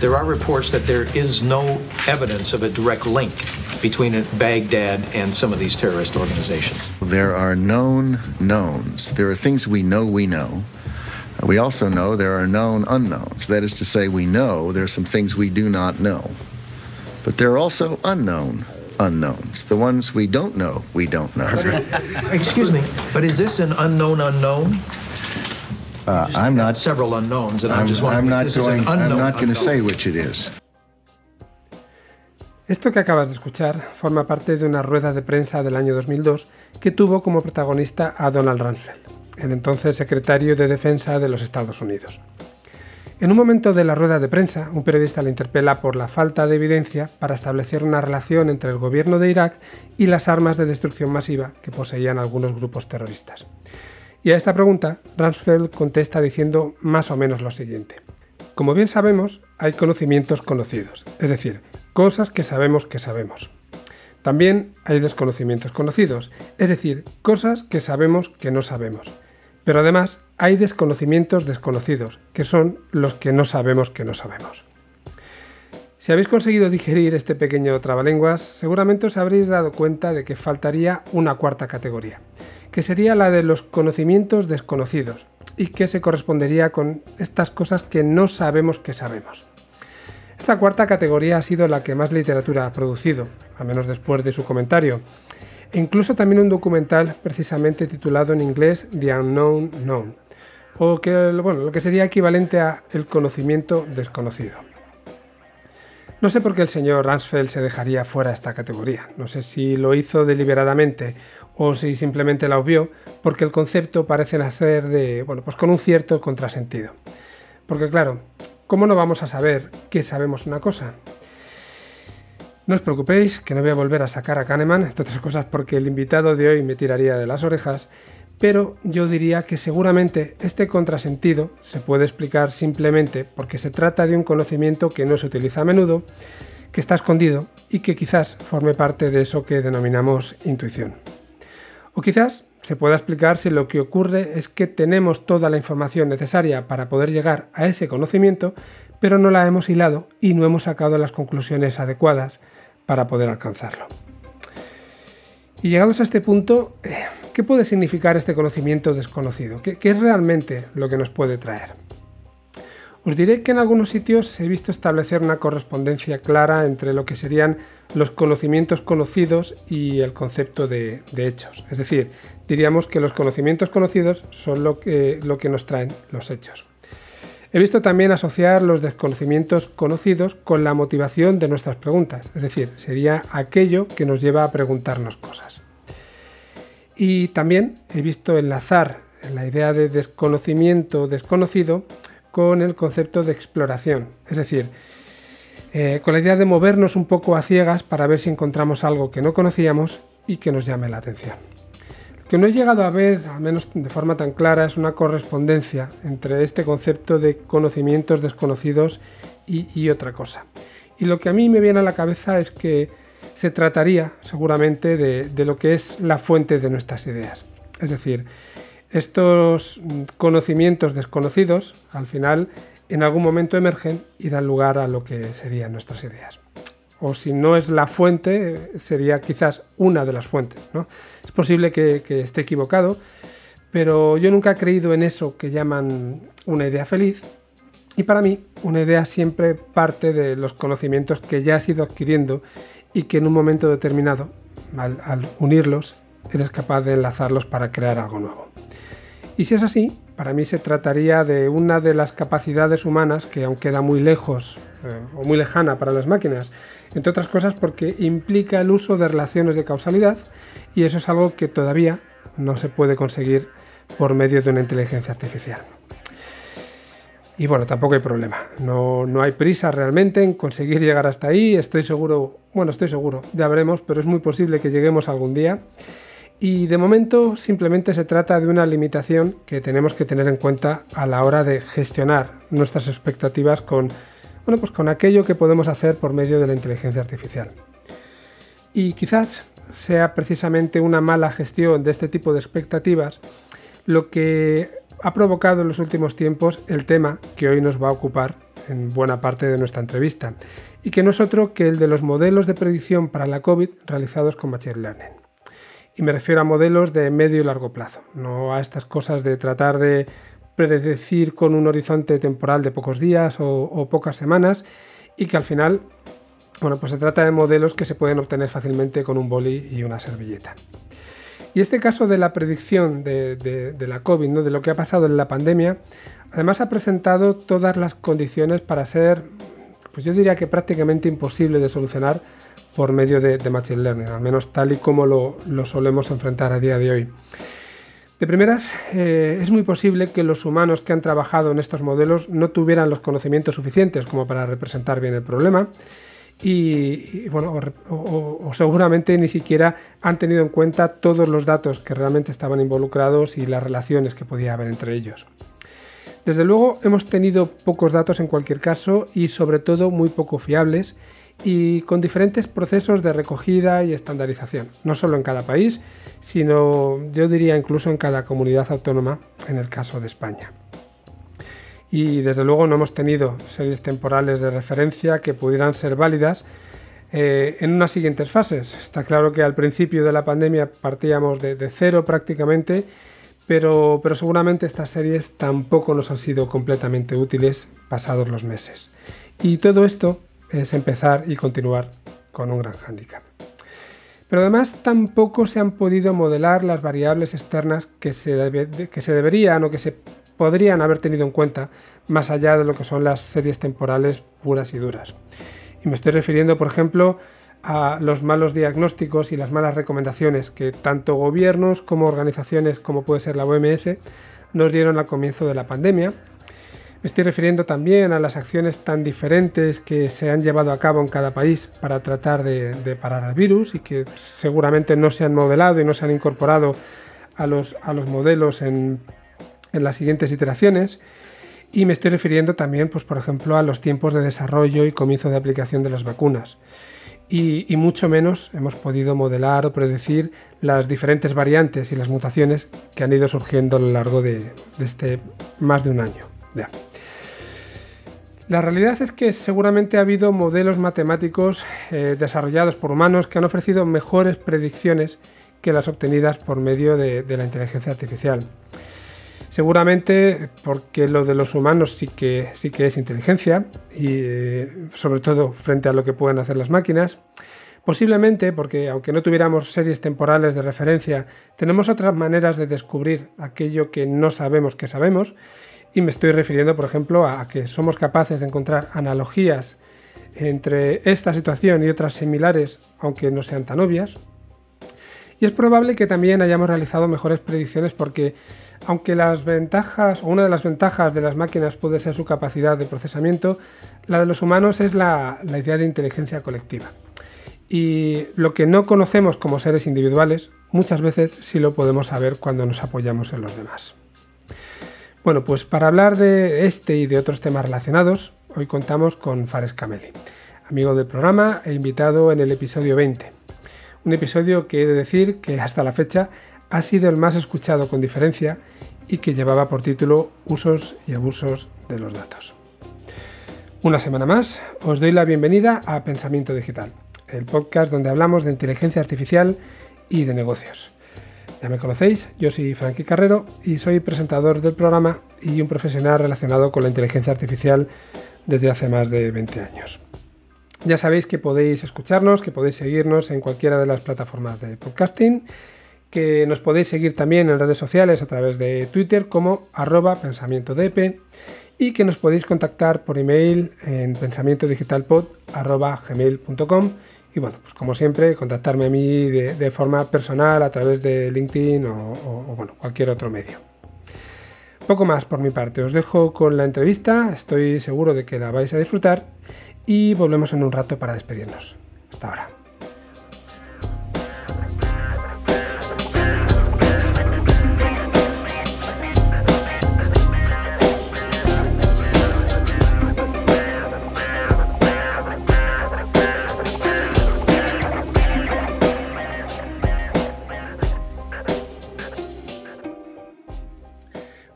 There are reports that there is no evidence of a direct link between Baghdad and some of these terrorist organizations. There are known knowns. There are things we know we know. We also know there are known unknowns. That is to say, we know there are some things we do not know. But there are also unknown unknowns. The ones we don't know, we don't know. Excuse me, but is this an unknown unknown? Uh, I'm not. Several unknowns, and I'm, I'm, just I'm not this is an going. I'm unknown not going to unknown. say which it is. Esto que acabas de escuchar forma parte de una rueda de prensa del año 2002 que tuvo como protagonista a Donald Rumsfeld, el entonces secretario de Defensa de los Estados Unidos. En un momento de la rueda de prensa, un periodista le interpela por la falta de evidencia para establecer una relación entre el gobierno de Irak y las armas de destrucción masiva que poseían algunos grupos terroristas. Y a esta pregunta, Rumsfeld contesta diciendo más o menos lo siguiente. Como bien sabemos, hay conocimientos conocidos, es decir, cosas que sabemos que sabemos. También hay desconocimientos conocidos, es decir, cosas que sabemos que no sabemos. Pero además hay desconocimientos desconocidos, que son los que no sabemos que no sabemos. Si habéis conseguido digerir este pequeño trabalenguas, seguramente os habréis dado cuenta de que faltaría una cuarta categoría, que sería la de los conocimientos desconocidos, y que se correspondería con estas cosas que no sabemos que sabemos. Esta cuarta categoría ha sido la que más literatura ha producido, al menos después de su comentario, e incluso también un documental precisamente titulado en inglés The Unknown Known, o que, bueno, lo que sería equivalente a el conocimiento desconocido. No sé por qué el señor Ransfeld se dejaría fuera esta categoría, no sé si lo hizo deliberadamente o si simplemente la obvió, porque el concepto parece nacer de, bueno, pues con un cierto contrasentido. Porque claro, ¿cómo no vamos a saber que sabemos una cosa? No os preocupéis, que no voy a volver a sacar a Kahneman, entre otras cosas porque el invitado de hoy me tiraría de las orejas, pero yo diría que seguramente este contrasentido se puede explicar simplemente porque se trata de un conocimiento que no se utiliza a menudo, que está escondido y que quizás forme parte de eso que denominamos intuición. O quizás se pueda explicar si lo que ocurre es que tenemos toda la información necesaria para poder llegar a ese conocimiento, pero no la hemos hilado y no hemos sacado las conclusiones adecuadas para poder alcanzarlo. Y llegados a este punto, ¿qué puede significar este conocimiento desconocido? ¿Qué, qué es realmente lo que nos puede traer? Os diré que en algunos sitios he visto establecer una correspondencia clara entre lo que serían los conocimientos conocidos y el concepto de, hechos. Es decir, diríamos que los conocimientos conocidos son lo que, lo que nos traen los hechos. He visto también asociar los desconocimientos conocidos con la motivación de nuestras preguntas, es decir, sería aquello que nos lleva a preguntarnos cosas. Y también he visto enlazar la idea de desconocimiento desconocido con el concepto de exploración, es decir, eh, con la idea de movernos un poco a ciegas para ver si encontramos algo que no conocíamos y que nos llame la atención. Lo que no he llegado a ver, al menos de forma tan clara, es una correspondencia entre este concepto de conocimientos desconocidos y, otra cosa. Y lo que a mí me viene a la cabeza es que se trataría seguramente de lo que es la fuente de nuestras ideas. Es decir, estos conocimientos desconocidos, al final, en algún momento emergen y dan lugar a lo que serían nuestras ideas. O si no es la fuente, sería quizás una de las fuentes. ¿no? Es posible que, esté equivocado, pero yo nunca he creído en eso que llaman una idea feliz. Y para mí, una idea siempre parte de los conocimientos que ya has ido adquiriendo y que en un momento determinado, al unirlos, eres capaz de enlazarlos para crear algo nuevo. Y si es así, para mí se trataría de una de las capacidades humanas que aún queda muy lejos eh, o muy lejana para las máquinas, entre otras cosas porque implica el uso de relaciones de causalidad y eso es algo que todavía no se puede conseguir por medio de una inteligencia artificial. Y bueno, tampoco hay problema. No, no, hay prisa realmente en conseguir llegar hasta ahí. Estoy seguro, bueno, estoy seguro, ya veremos, pero es muy posible que lleguemos algún día. Y de momento simplemente se trata de una limitación que tenemos que tener en cuenta a la hora de gestionar nuestras expectativas con, bueno, pues con aquello que podemos hacer por medio de la inteligencia artificial. Y quizás sea precisamente una mala gestión de este tipo de expectativas lo que ha provocado en los últimos tiempos el tema que hoy nos va a ocupar en buena parte de nuestra entrevista, y que no es otro que el de los modelos de predicción para la COVID realizados con Machine Learning. Y me refiero a modelos de medio y largo plazo, no a estas cosas de tratar de predecir con un horizonte temporal de pocos días o, pocas semanas y que al final, bueno, pues se trata de modelos que se pueden obtener fácilmente con un boli y una servilleta. Y este caso de la predicción de, la COVID, ¿no? de lo que ha pasado en la pandemia, además ha presentado todas las condiciones para ser, pues yo diría que prácticamente imposible de solucionar por medio de, Machine Learning, al menos tal y como lo, solemos enfrentar a día de hoy. De primeras, eh, es muy posible que los humanos que han trabajado en estos modelos no tuvieran los conocimientos suficientes como para representar bien el problema y, bueno, o, seguramente ni siquiera han tenido en cuenta todos los datos que realmente estaban involucrados y las relaciones que podía haber entre ellos. Desde luego hemos tenido pocos datos en cualquier caso y sobre todo muy poco fiables y con diferentes procesos de recogida y estandarización, no solo en cada país, sino yo diría incluso en cada comunidad autónoma en el caso de España y desde luego no hemos tenido series temporales de referencia que pudieran ser válidas eh, en unas siguientes fases. Está claro que al principio de la pandemia partíamos de, cero prácticamente, pero, pero seguramente estas series tampoco nos han sido completamente útiles pasados los meses. Y todo esto es empezar y continuar con un gran hándicap. Pero además tampoco se han podido modelar las variables externas que se, que se deberían o que se podrían haber tenido en cuenta más allá de lo que son las series temporales puras y duras. Y me estoy refiriendo, por ejemplo, a los malos diagnósticos y las malas recomendaciones que tanto gobiernos como organizaciones como puede ser la OMS nos dieron al comienzo de la pandemia. Me estoy refiriendo también a las acciones tan diferentes que se han llevado a cabo en cada país para tratar de, parar al virus y que seguramente no se han modelado y no se han incorporado a los, a los modelos en en las siguientes iteraciones. Y me estoy refiriendo también, pues, por ejemplo, a los tiempos de desarrollo y comienzo de aplicación de las vacunas. Y, mucho menos hemos podido modelar o predecir las diferentes variantes y las mutaciones que han ido surgiendo a lo largo de, este más de un año. La realidad es que seguramente ha habido modelos matemáticos eh, desarrollados por humanos que han ofrecido mejores predicciones que las obtenidas por medio de la inteligencia artificial. Seguramente porque lo de los humanos sí que, sí que es inteligencia y eh, sobre todo frente a lo que pueden hacer las máquinas. Posiblemente porque aunque no tuviéramos series temporales de referencia, tenemos otras maneras de descubrir aquello que no sabemos que sabemos. Y me estoy refiriendo, por ejemplo, a que somos capaces de encontrar analogías entre esta situación y otras similares, aunque no sean tan obvias. Y es probable que también hayamos realizado mejores predicciones porque aunque las ventajas, o una de las ventajas de las máquinas puede ser su capacidad de procesamiento, la de los humanos es la, idea de inteligencia colectiva. Y lo que no conocemos como seres individuales, muchas veces sí lo podemos saber cuando nos apoyamos en los demás. Bueno, pues para hablar de este y de otros temas relacionados, hoy contamos con Fares Cameli, amigo del programa e invitado en el episodio 20. Un episodio que he de decir que hasta la fecha ha sido el más escuchado con diferencia y que llevaba por título Usos y abusos de los datos. Una semana más os doy la bienvenida a Pensamiento Digital, el podcast donde hablamos de inteligencia artificial y de negocios. Ya me conocéis, yo soy Frankie Carrero y soy presentador del programa y un profesional relacionado con la inteligencia artificial desde hace más de 20 años. Ya sabéis que podéis escucharnos, que podéis seguirnos en cualquiera de las plataformas de podcasting que nos podéis seguir también en redes sociales a través de Twitter como arroba pensamiento y que nos podéis contactar por email en pensamientodigitalpod.gmail.com y bueno, pues como siempre, contactarme a mí de, forma personal a través de LinkedIn o, bueno, cualquier otro medio. Poco más por mi parte, os dejo con la entrevista, estoy seguro de que la vais a disfrutar y volvemos en un rato para despedirnos. Hasta ahora.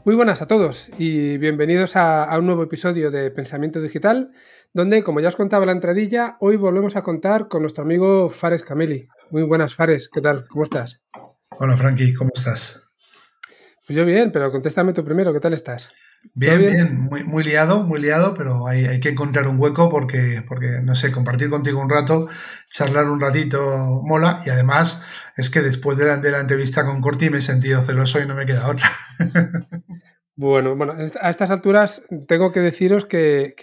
Muy buenas a todos y bienvenidos a, un nuevo episodio de Pensamiento Digital, donde, como ya os contaba la entradilla, hoy volvemos a contar con nuestro amigo Fares Cameli. Muy buenas, Fares, ¿qué tal? ¿Cómo estás? Hola, Frankie, ¿cómo estás? Pues yo bien, pero contéstame tú primero, ¿qué tal estás? Bien, bien, muy, muy, liado, muy liado, pero hay, hay, que encontrar un hueco porque, porque, no sé, compartir contigo un rato, charlar un ratito mola y además es que después de la, entrevista con Corti me he sentido celoso y no me queda otra. bueno, bueno, a estas alturas tengo que deciros que,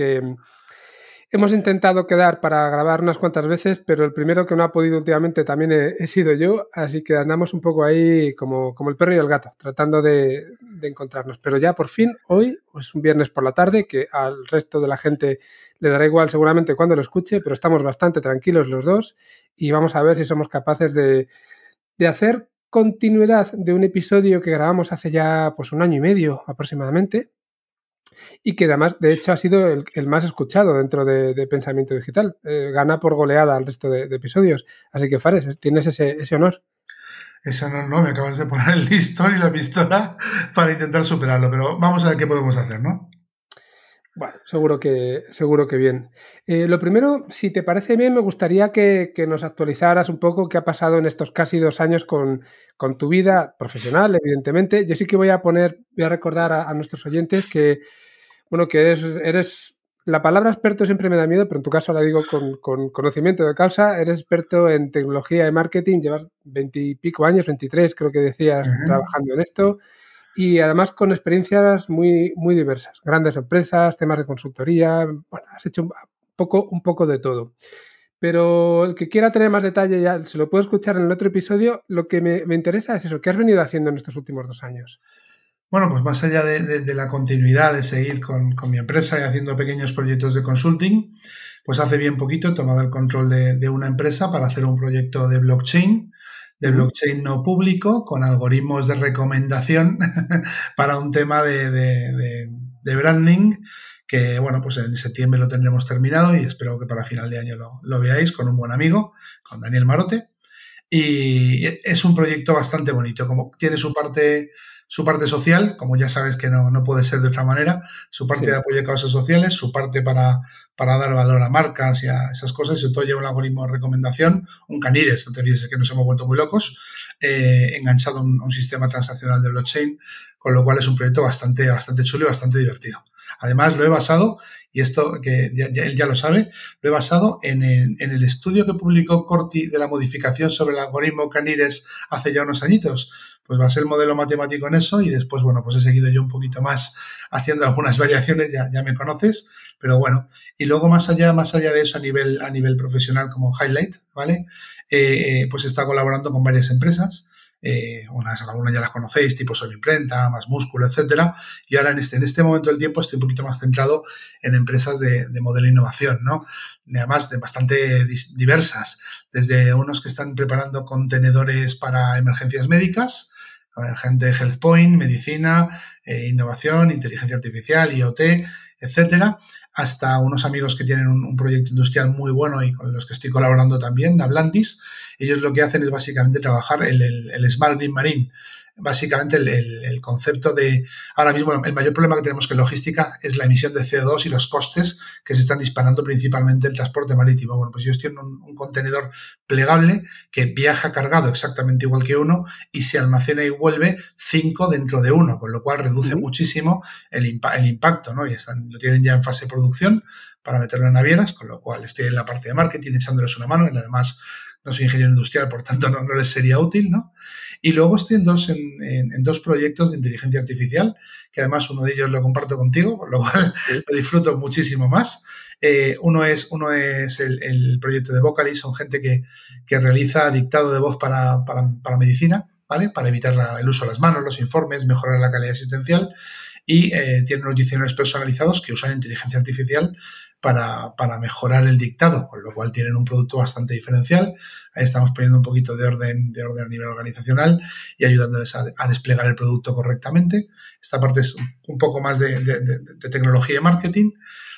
Hemos intentado quedar para grabar unas cuantas veces, pero el primero que no ha podido últimamente también he, sido yo, así que andamos un poco ahí como el perro y el gato, tratando de, encontrarnos. Pero ya por fin, hoy, es un viernes por la tarde, que al resto de la gente le dará igual seguramente cuando lo escuche, pero estamos bastante tranquilos los dos y vamos a ver si somos capaces de, de hacer continuidad de un episodio que grabamos hace ya pues un año y medio aproximadamente y que además, de hecho, ha sido el, más escuchado dentro de, Pensamiento Digital. Eh, gana por goleada al resto de, episodios. Así que, Fares, tienes ese, honor. Ese honor no, me acabas de poner el listón y la pistola para intentar superarlo, pero vamos a ver qué podemos hacer, ¿no? Bueno, seguro que, seguro que bien. Eh, lo primero, si te parece bien, me gustaría que, nos actualizaras un poco qué ha pasado en estos casi dos años con, tu vida profesional, evidentemente. Yo sí que voy a poner, voy a recordar a nuestros oyentes que bueno, que eres, eres, la palabra experto siempre me da miedo, pero en tu caso la digo con, conocimiento de causa, eres experto en tecnología y marketing, llevas veintipico años, 23 creo que decías, trabajando en esto, y además con experiencias muy, muy diversas, grandes empresas, temas de consultoría, bueno, has hecho un poco, un poco de todo. Pero el que quiera tener más detalle ya se lo puedo escuchar en el otro episodio. Lo que me, me interesa es eso, ¿qué has venido haciendo en estos últimos dos años? Bueno, pues más allá de, la continuidad de seguir con, mi empresa y haciendo pequeños proyectos de consulting, pues hace bien poquito he tomado el control de, una empresa para hacer un proyecto de blockchain, de blockchain no público, con algoritmos de recomendación para un tema de, branding que bueno, pues en septiembre lo tendremos terminado y espero que para final de año lo, lo, veáis con un buen amigo, con Daniel Marote. Y es un proyecto bastante bonito, como tiene su parte su parte social, como ya sabes que no, no puede ser de otra manera, su parte de apoyo a causas sociales, su parte para, para dar valor a marcas y a esas cosas, y sobre todo lleva un algoritmo de recomendación, un canires, no te olvides que nos hemos vuelto muy locos, eh, enganchado a un, sistema transaccional de blockchain, con lo cual es un proyecto bastante, bastante chulo y bastante divertido. Además, lo he basado, y esto que ya, él ya lo sabe, lo he basado en el, en el, estudio que publicó Corti de la modificación sobre el algoritmo Canires hace ya unos añitos. Pues va a ser el modelo matemático en eso y después, bueno, pues he seguido yo un poquito más haciendo algunas variaciones, ya, ya me conoces, pero bueno. Y luego más allá, más allá de eso a nivel, a nivel profesional como highlight, ¿vale? Eh, pues está colaborando con varias empresas eh, unas, algunas ya las conocéis, tipo Sol Imprenta, Más Músculo, etcétera. Y ahora en este, en este momento del tiempo estoy un poquito más centrado en empresas de, de modelo innovación, ¿no? Además, de bastante diversas, desde unos que están preparando contenedores para emergencias médicas, gente de HealthPoint, medicina, eh, innovación, inteligencia artificial, IoT, etcétera, hasta unos amigos que tienen un, proyecto industrial muy bueno y con los que estoy colaborando también, Nablandis. Ellos lo que hacen es básicamente trabajar el, el Smart Green Marine, básicamente el, concepto de, ahora mismo el mayor problema que tenemos que en logística es la emisión de CO2 y los costes que se están disparando principalmente en el transporte marítimo. Bueno, pues ellos tienen un, contenedor plegable que viaja cargado exactamente igual que uno y se almacena y vuelve cinco dentro de uno, con lo cual reduce muchísimo el, el impacto, ¿no? Y están, lo tienen ya en fase de producción para meterlo en navieras, con lo cual estoy en la parte de marketing echándoles una mano y además no soy ingeniero industrial, por tanto no, no les sería útil, ¿no? Y luego estoy en dos, en, dos proyectos de inteligencia artificial, que además uno de ellos lo comparto contigo, por lo cual lo disfruto muchísimo más. Eh, uno es, uno es el, proyecto de Vocally, son gente que, que realiza dictado de voz para, para, para medicina, ¿vale? Para evitar el uso de las manos, los informes, mejorar la calidad asistencial y eh, tienen unos diccionarios personalizados que usan inteligencia artificial para, para, mejorar el dictado, con lo cual tienen un producto bastante diferencial. Ahí estamos poniendo un poquito de orden, de orden a nivel organizacional y ayudándoles a, desplegar el producto correctamente. Esta parte es un poco más de, de, tecnología y marketing.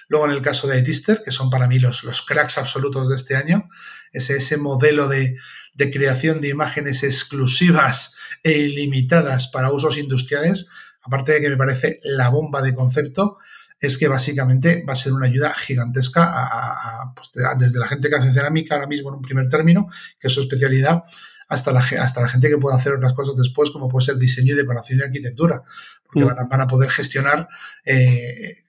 Luego, en el caso de iTister, que son para mí los, los cracks absolutos de este año, ese, ese modelo de, de creación de imágenes exclusivas e ilimitadas para usos industriales, aparte de que me parece la bomba de concepto, es que básicamente va a ser una ayuda gigantesca a, pues, desde la gente que hace cerámica ahora mismo en un primer término, que es su especialidad, hasta la, hasta la gente que puede hacer otras cosas después, como puede ser diseño y decoración y arquitectura, porque mm. van, a, poder gestionar eh,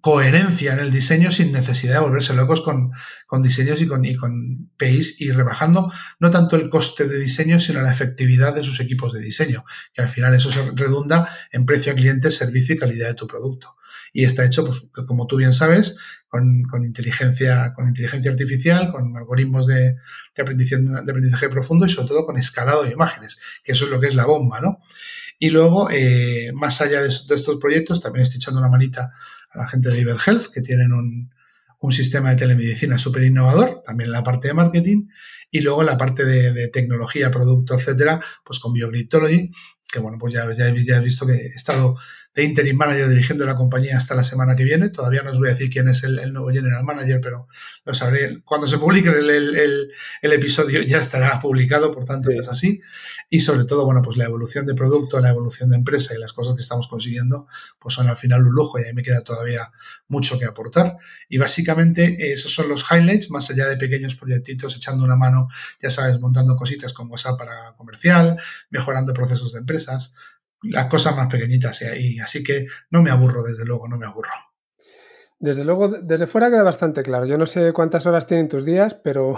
coherencia en el diseño sin necesidad de volverse locos con, con diseños y con, y con PIs y rebajando no tanto el coste de diseño, sino la efectividad de sus equipos de diseño, que al final eso se redunda en precio a cliente, servicio y calidad de tu producto. Y está hecho, pues, como tú bien sabes, con, con inteligencia, con inteligencia artificial, con algoritmos de, de, aprendizaje, de aprendizaje profundo y sobre todo con escalado de imágenes, que eso es lo que es la bomba, ¿no? Y luego, eh, más allá de, estos proyectos, también estoy echando una manita a la gente de Iberhealth, que tienen un, un sistema de telemedicina súper innovador, también en la parte de marketing, y luego en la parte de, tecnología, producto, etcétera, pues con BioGridology, que bueno, pues ya, ya, ya he visto que he estado de interim manager dirigiendo la compañía hasta la semana que viene. Todavía no os voy a decir quién es el, nuevo general manager, pero lo sabré. Cuando se publique el, episodio ya estará publicado, por tanto es así. Y sobre todo, bueno, pues la evolución de producto, la evolución de empresa y las cosas que estamos consiguiendo, pues son al final un lujo y ahí me queda todavía mucho que aportar. Y básicamente esos son los highlights, más allá de pequeños proyectitos, echando una mano, ya sabes, montando cositas con WhatsApp para comercial, mejorando procesos de empresas, las cosas más pequeñitas y ahí. Así que no me aburro, desde luego, no me aburro. Desde luego, desde fuera queda bastante claro. Yo no sé cuántas horas tienen tus días, pero,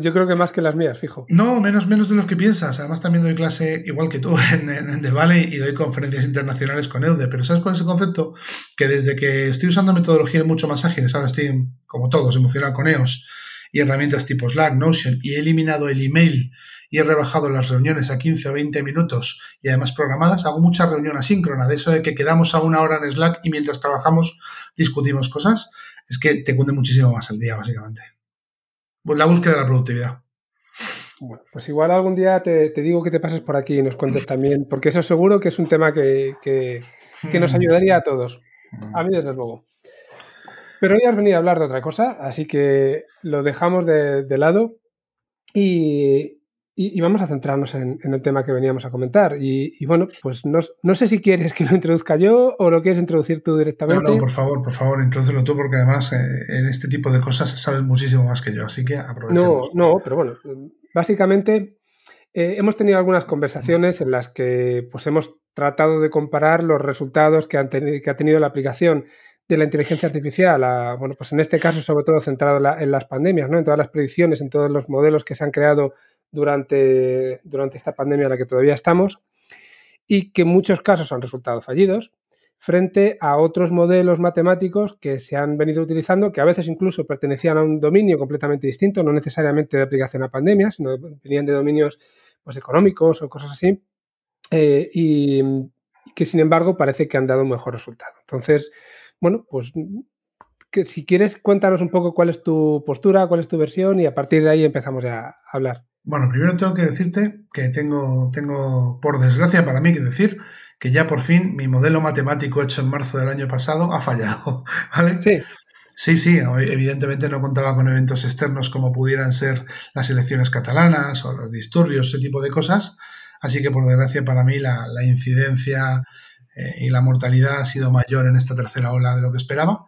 yo creo que más que las mías, fijo. No, menos, menos de lo que piensas. Además, también doy clase, igual que tú, en, en, The Valley y doy conferencias internacionales con EUDE. Pero ¿sabes cuál es el concepto? Que desde que estoy usando metodologías mucho más ágiles, ahora estoy, como todos, emocionado con EOS y herramientas tipo Slack, Notion, y he eliminado el email y he rebajado las reuniones a 15 o 20 minutos y además programadas, hago mucha reunión asíncrona, de eso de que quedamos a una hora en Slack y mientras trabajamos discutimos cosas, es que te cunde muchísimo más el día, básicamente. Pues la búsqueda de la productividad. Bueno, pues igual algún día te, digo que te pases por aquí y nos cuentes también, porque eso seguro que es un tema que, que, nos mm. ayudaría a todos. A mí, desde luego. Pero hoy has venido a hablar de otra cosa, así que lo dejamos de, lado y, y, vamos a centrarnos en, el tema que veníamos a comentar. Y, bueno, pues no, no, sé si quieres que lo introduzca yo o lo quieres introducir tú directamente. No, no, por favor, por favor, introdúcelo tú, porque además eh, en este tipo de cosas sabes muchísimo más que yo, así que aprovechemos. No, no, pero bueno, básicamente eh, hemos tenido algunas conversaciones en las que pues, hemos tratado de comparar los resultados que, han que ha tenido la aplicación de la inteligencia artificial, bueno, pues en este caso sobre todo centrado en las pandemias, ¿no? en todas las predicciones, en todos los modelos que se han creado durante, durante esta pandemia en la que todavía estamos y que en muchos casos han resultado fallidos frente a otros modelos matemáticos que se han venido utilizando, que a veces incluso pertenecían a un dominio completamente distinto, no necesariamente de aplicación a pandemias, sino venían de dominios pues, económicos o cosas así, eh, y que sin embargo parece que han dado un mejor resultado. Entonces, bueno, pues que si quieres cuéntanos un poco cuál es tu postura, cuál es tu versión y a partir de ahí empezamos a hablar. Bueno, primero tengo que decirte que tengo, tengo, por desgracia para mí, que decir que ya por fin mi modelo matemático hecho en marzo del año pasado ha fallado, ¿vale? Sí. Sí, sí, evidentemente no contaba con eventos externos como pudieran ser las elecciones catalanas o los disturbios, ese tipo de cosas. Así que por desgracia para mí la, la incidencia eh, y la mortalidad ha sido mayor en esta tercera ola de lo que esperaba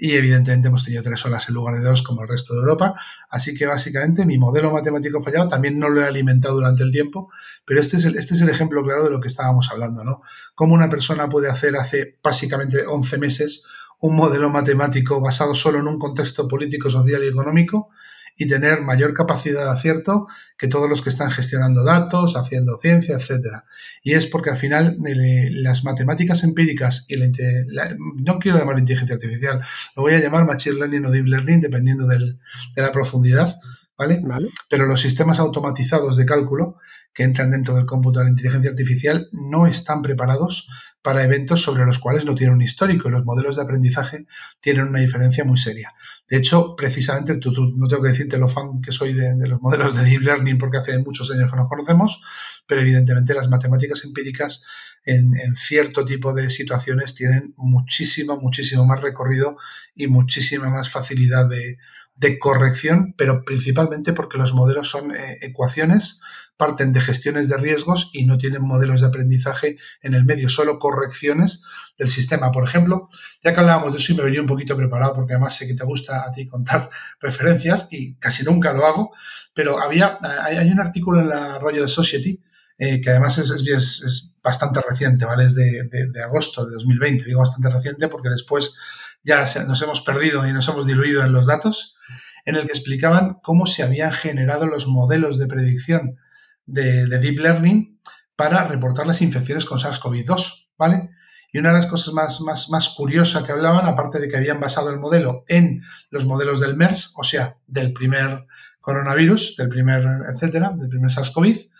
y evidentemente hemos tenido tres olas en lugar de dos como el resto de Europa. Así que básicamente mi modelo matemático fallado también no lo he alimentado durante el tiempo, pero este es el, este es el ejemplo claro de lo que estábamos hablando, ¿no? Cómo una persona puede hacer hace básicamente 11 meses un modelo matemático basado solo en un contexto político, social y económico y tener mayor capacidad de acierto que todos los que están gestionando datos, haciendo ciencia, etcétera. Y es porque al final eh, las matemáticas empíricas y la, no quiero llamar inteligencia artificial, lo voy a llamar machine learning o deep learning dependiendo de la profundidad, ¿vale? ¿vale? Pero los sistemas automatizados de cálculo que entran dentro del cómputo de la inteligencia artificial no están preparados para eventos sobre los cuales no tienen un histórico y los modelos de aprendizaje tienen una diferencia muy seria. De hecho, precisamente, tú, no tengo que decirte lo fan que soy de, los modelos de Deep Learning porque hace muchos años que nos conocemos, pero evidentemente las matemáticas empíricas en, en, cierto tipo de situaciones tienen muchísimo, muchísimo más recorrido y muchísima más facilidad de, de corrección, pero principalmente porque los modelos son eh, ecuaciones, parten de gestiones de riesgos y no tienen modelos de aprendizaje en el medio, solo correcciones del sistema. Por ejemplo, ya que hablábamos de eso y me venía un poquito preparado porque además sé que te gusta a ti contar referencias y casi nunca lo hago, pero había, hay, un artículo en la de Society eh, que además es, es, bastante reciente, ¿vale? Es de, de agosto de 2020, digo bastante reciente porque después ya nos hemos perdido y nos hemos diluido en los datos, en el que explicaban cómo se habían generado los modelos de predicción de, Deep Learning para reportar las infecciones con SARS-CoV-2, ¿vale? Y una de las cosas más, más, más curiosas que hablaban, aparte de que habían basado el modelo en los modelos del MERS, o sea, del primer coronavirus, del primer, etcétera, del primer SARS-CoV,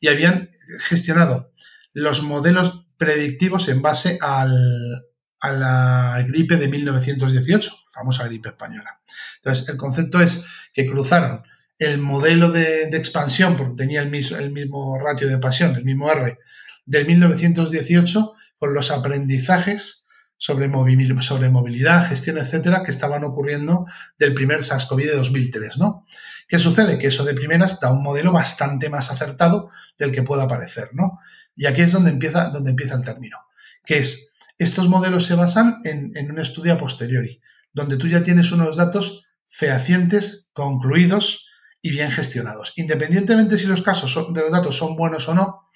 y habían gestionado los modelos predictivos en base al, a la gripe de 1918, famosa gripe española. Entonces, el concepto es que cruzaron el modelo de, expansión, porque tenía el mismo, el mismo ratio de pasión, el mismo R, del 1918, con los aprendizajes sobre, sobre movilidad, gestión, etcétera, que estaban ocurriendo del primer SARS-CoV de 2003, ¿no? ¿Qué sucede? Que eso de primeras da un modelo bastante más acertado del que pueda parecer, ¿no? Y aquí es donde empieza, donde empieza el término, que es estos modelos se basan en, un estudio a posteriori, donde tú ya tienes unos datos fehacientes, concluidos y bien gestionados. Independientemente si los casos de los datos son buenos o no,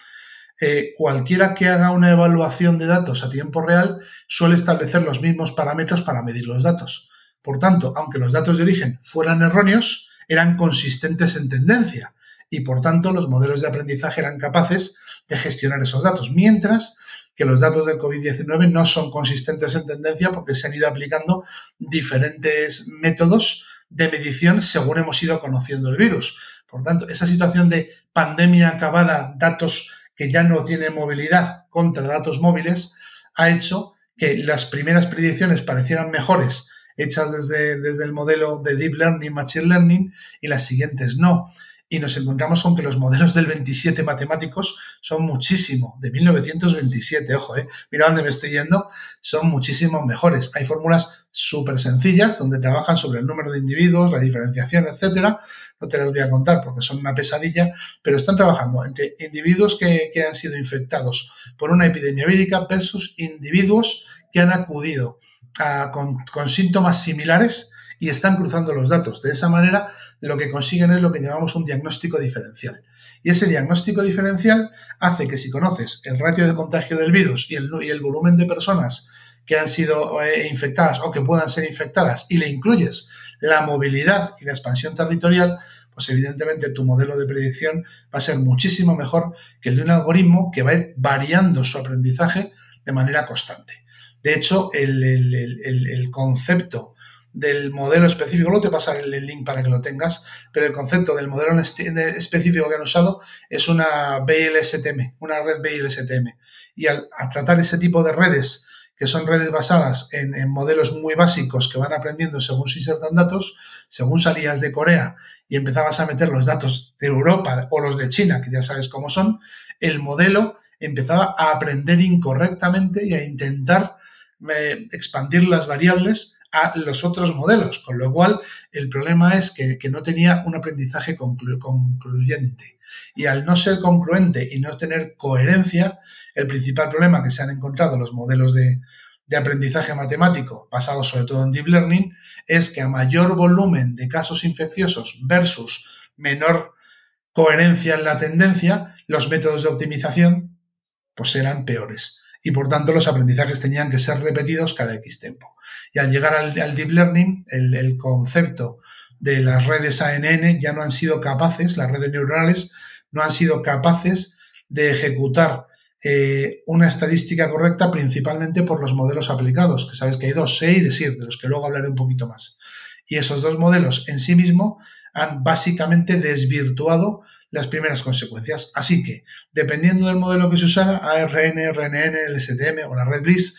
eh, cualquiera que haga una evaluación de datos a tiempo real suele establecer los mismos parámetros para medir los datos. Por tanto, aunque los datos de origen fueran erróneos, eran consistentes en tendencia y por tanto los modelos de aprendizaje eran capaces de gestionar esos datos. Mientras que los datos del COVID-19 no son consistentes en tendencia porque se han ido aplicando diferentes métodos de medición según hemos ido conociendo el virus. Por tanto, esa situación de pandemia acabada, datos que ya no tienen movilidad contra datos móviles, ha hecho que las primeras predicciones parecieran mejores hechas desde, desde el modelo de Deep Learning, Machine Learning, y las siguientes no y nos encontramos con que los modelos del 27 matemáticos son muchísimo, de 1927, ojo, eh, mira dónde me estoy yendo, son muchísimo mejores. Hay fórmulas súper sencillas donde trabajan sobre el número de individuos, la diferenciación, etcétera. No te las voy a contar porque son una pesadilla, pero están trabajando entre individuos que, han sido infectados por una epidemia vírica versus individuos que han acudido con, con síntomas similares y están cruzando los datos. De esa manera, lo que consiguen es lo que llamamos un diagnóstico diferencial. Y ese diagnóstico diferencial hace que si conoces el ratio de contagio del virus y el, volumen de personas que han sido eh, infectadas o que puedan ser infectadas y le incluyes la movilidad y la expansión territorial, pues evidentemente tu modelo de predicción va a ser muchísimo mejor que el de un algoritmo que va a ir variando su aprendizaje de manera constante. De hecho, el concepto del modelo específico, luego te pasaré el link para que lo tengas, pero el concepto del modelo específico que han usado es una BLSTM, una red BLSTM. Y al, tratar ese tipo de redes, que son redes basadas en, modelos muy básicos que van aprendiendo según se insertan datos, según salías de Corea y empezabas a meter los datos de Europa o los de China, que ya sabes cómo son, el modelo empezaba a aprender incorrectamente y a intentar eh, expandir las variables a los otros modelos, con lo cual el problema es que, no tenía un aprendizaje concluyente. Y al no ser concluente y no tener coherencia, el principal problema que se han encontrado los modelos de, de aprendizaje matemático basados sobre todo en deep learning es que a mayor volumen de casos infecciosos versus menor coherencia en la tendencia, los métodos de optimización pues eran peores y por tanto los aprendizajes tenían que ser repetidos cada X tiempo. Y al llegar al, deep learning, el, concepto de las redes ANN ya no han sido capaces, las redes neuronales no han sido capaces de ejecutar eh, una estadística correcta principalmente por los modelos aplicados, que sabes que hay dos, SEI y DESIR, de los que luego hablaré un poquito más. Y esos dos modelos en sí mismos han básicamente desvirtuado las primeras consecuencias. Así que, dependiendo del modelo que se usara, ARN, RNN, LSTM o la red BLIS,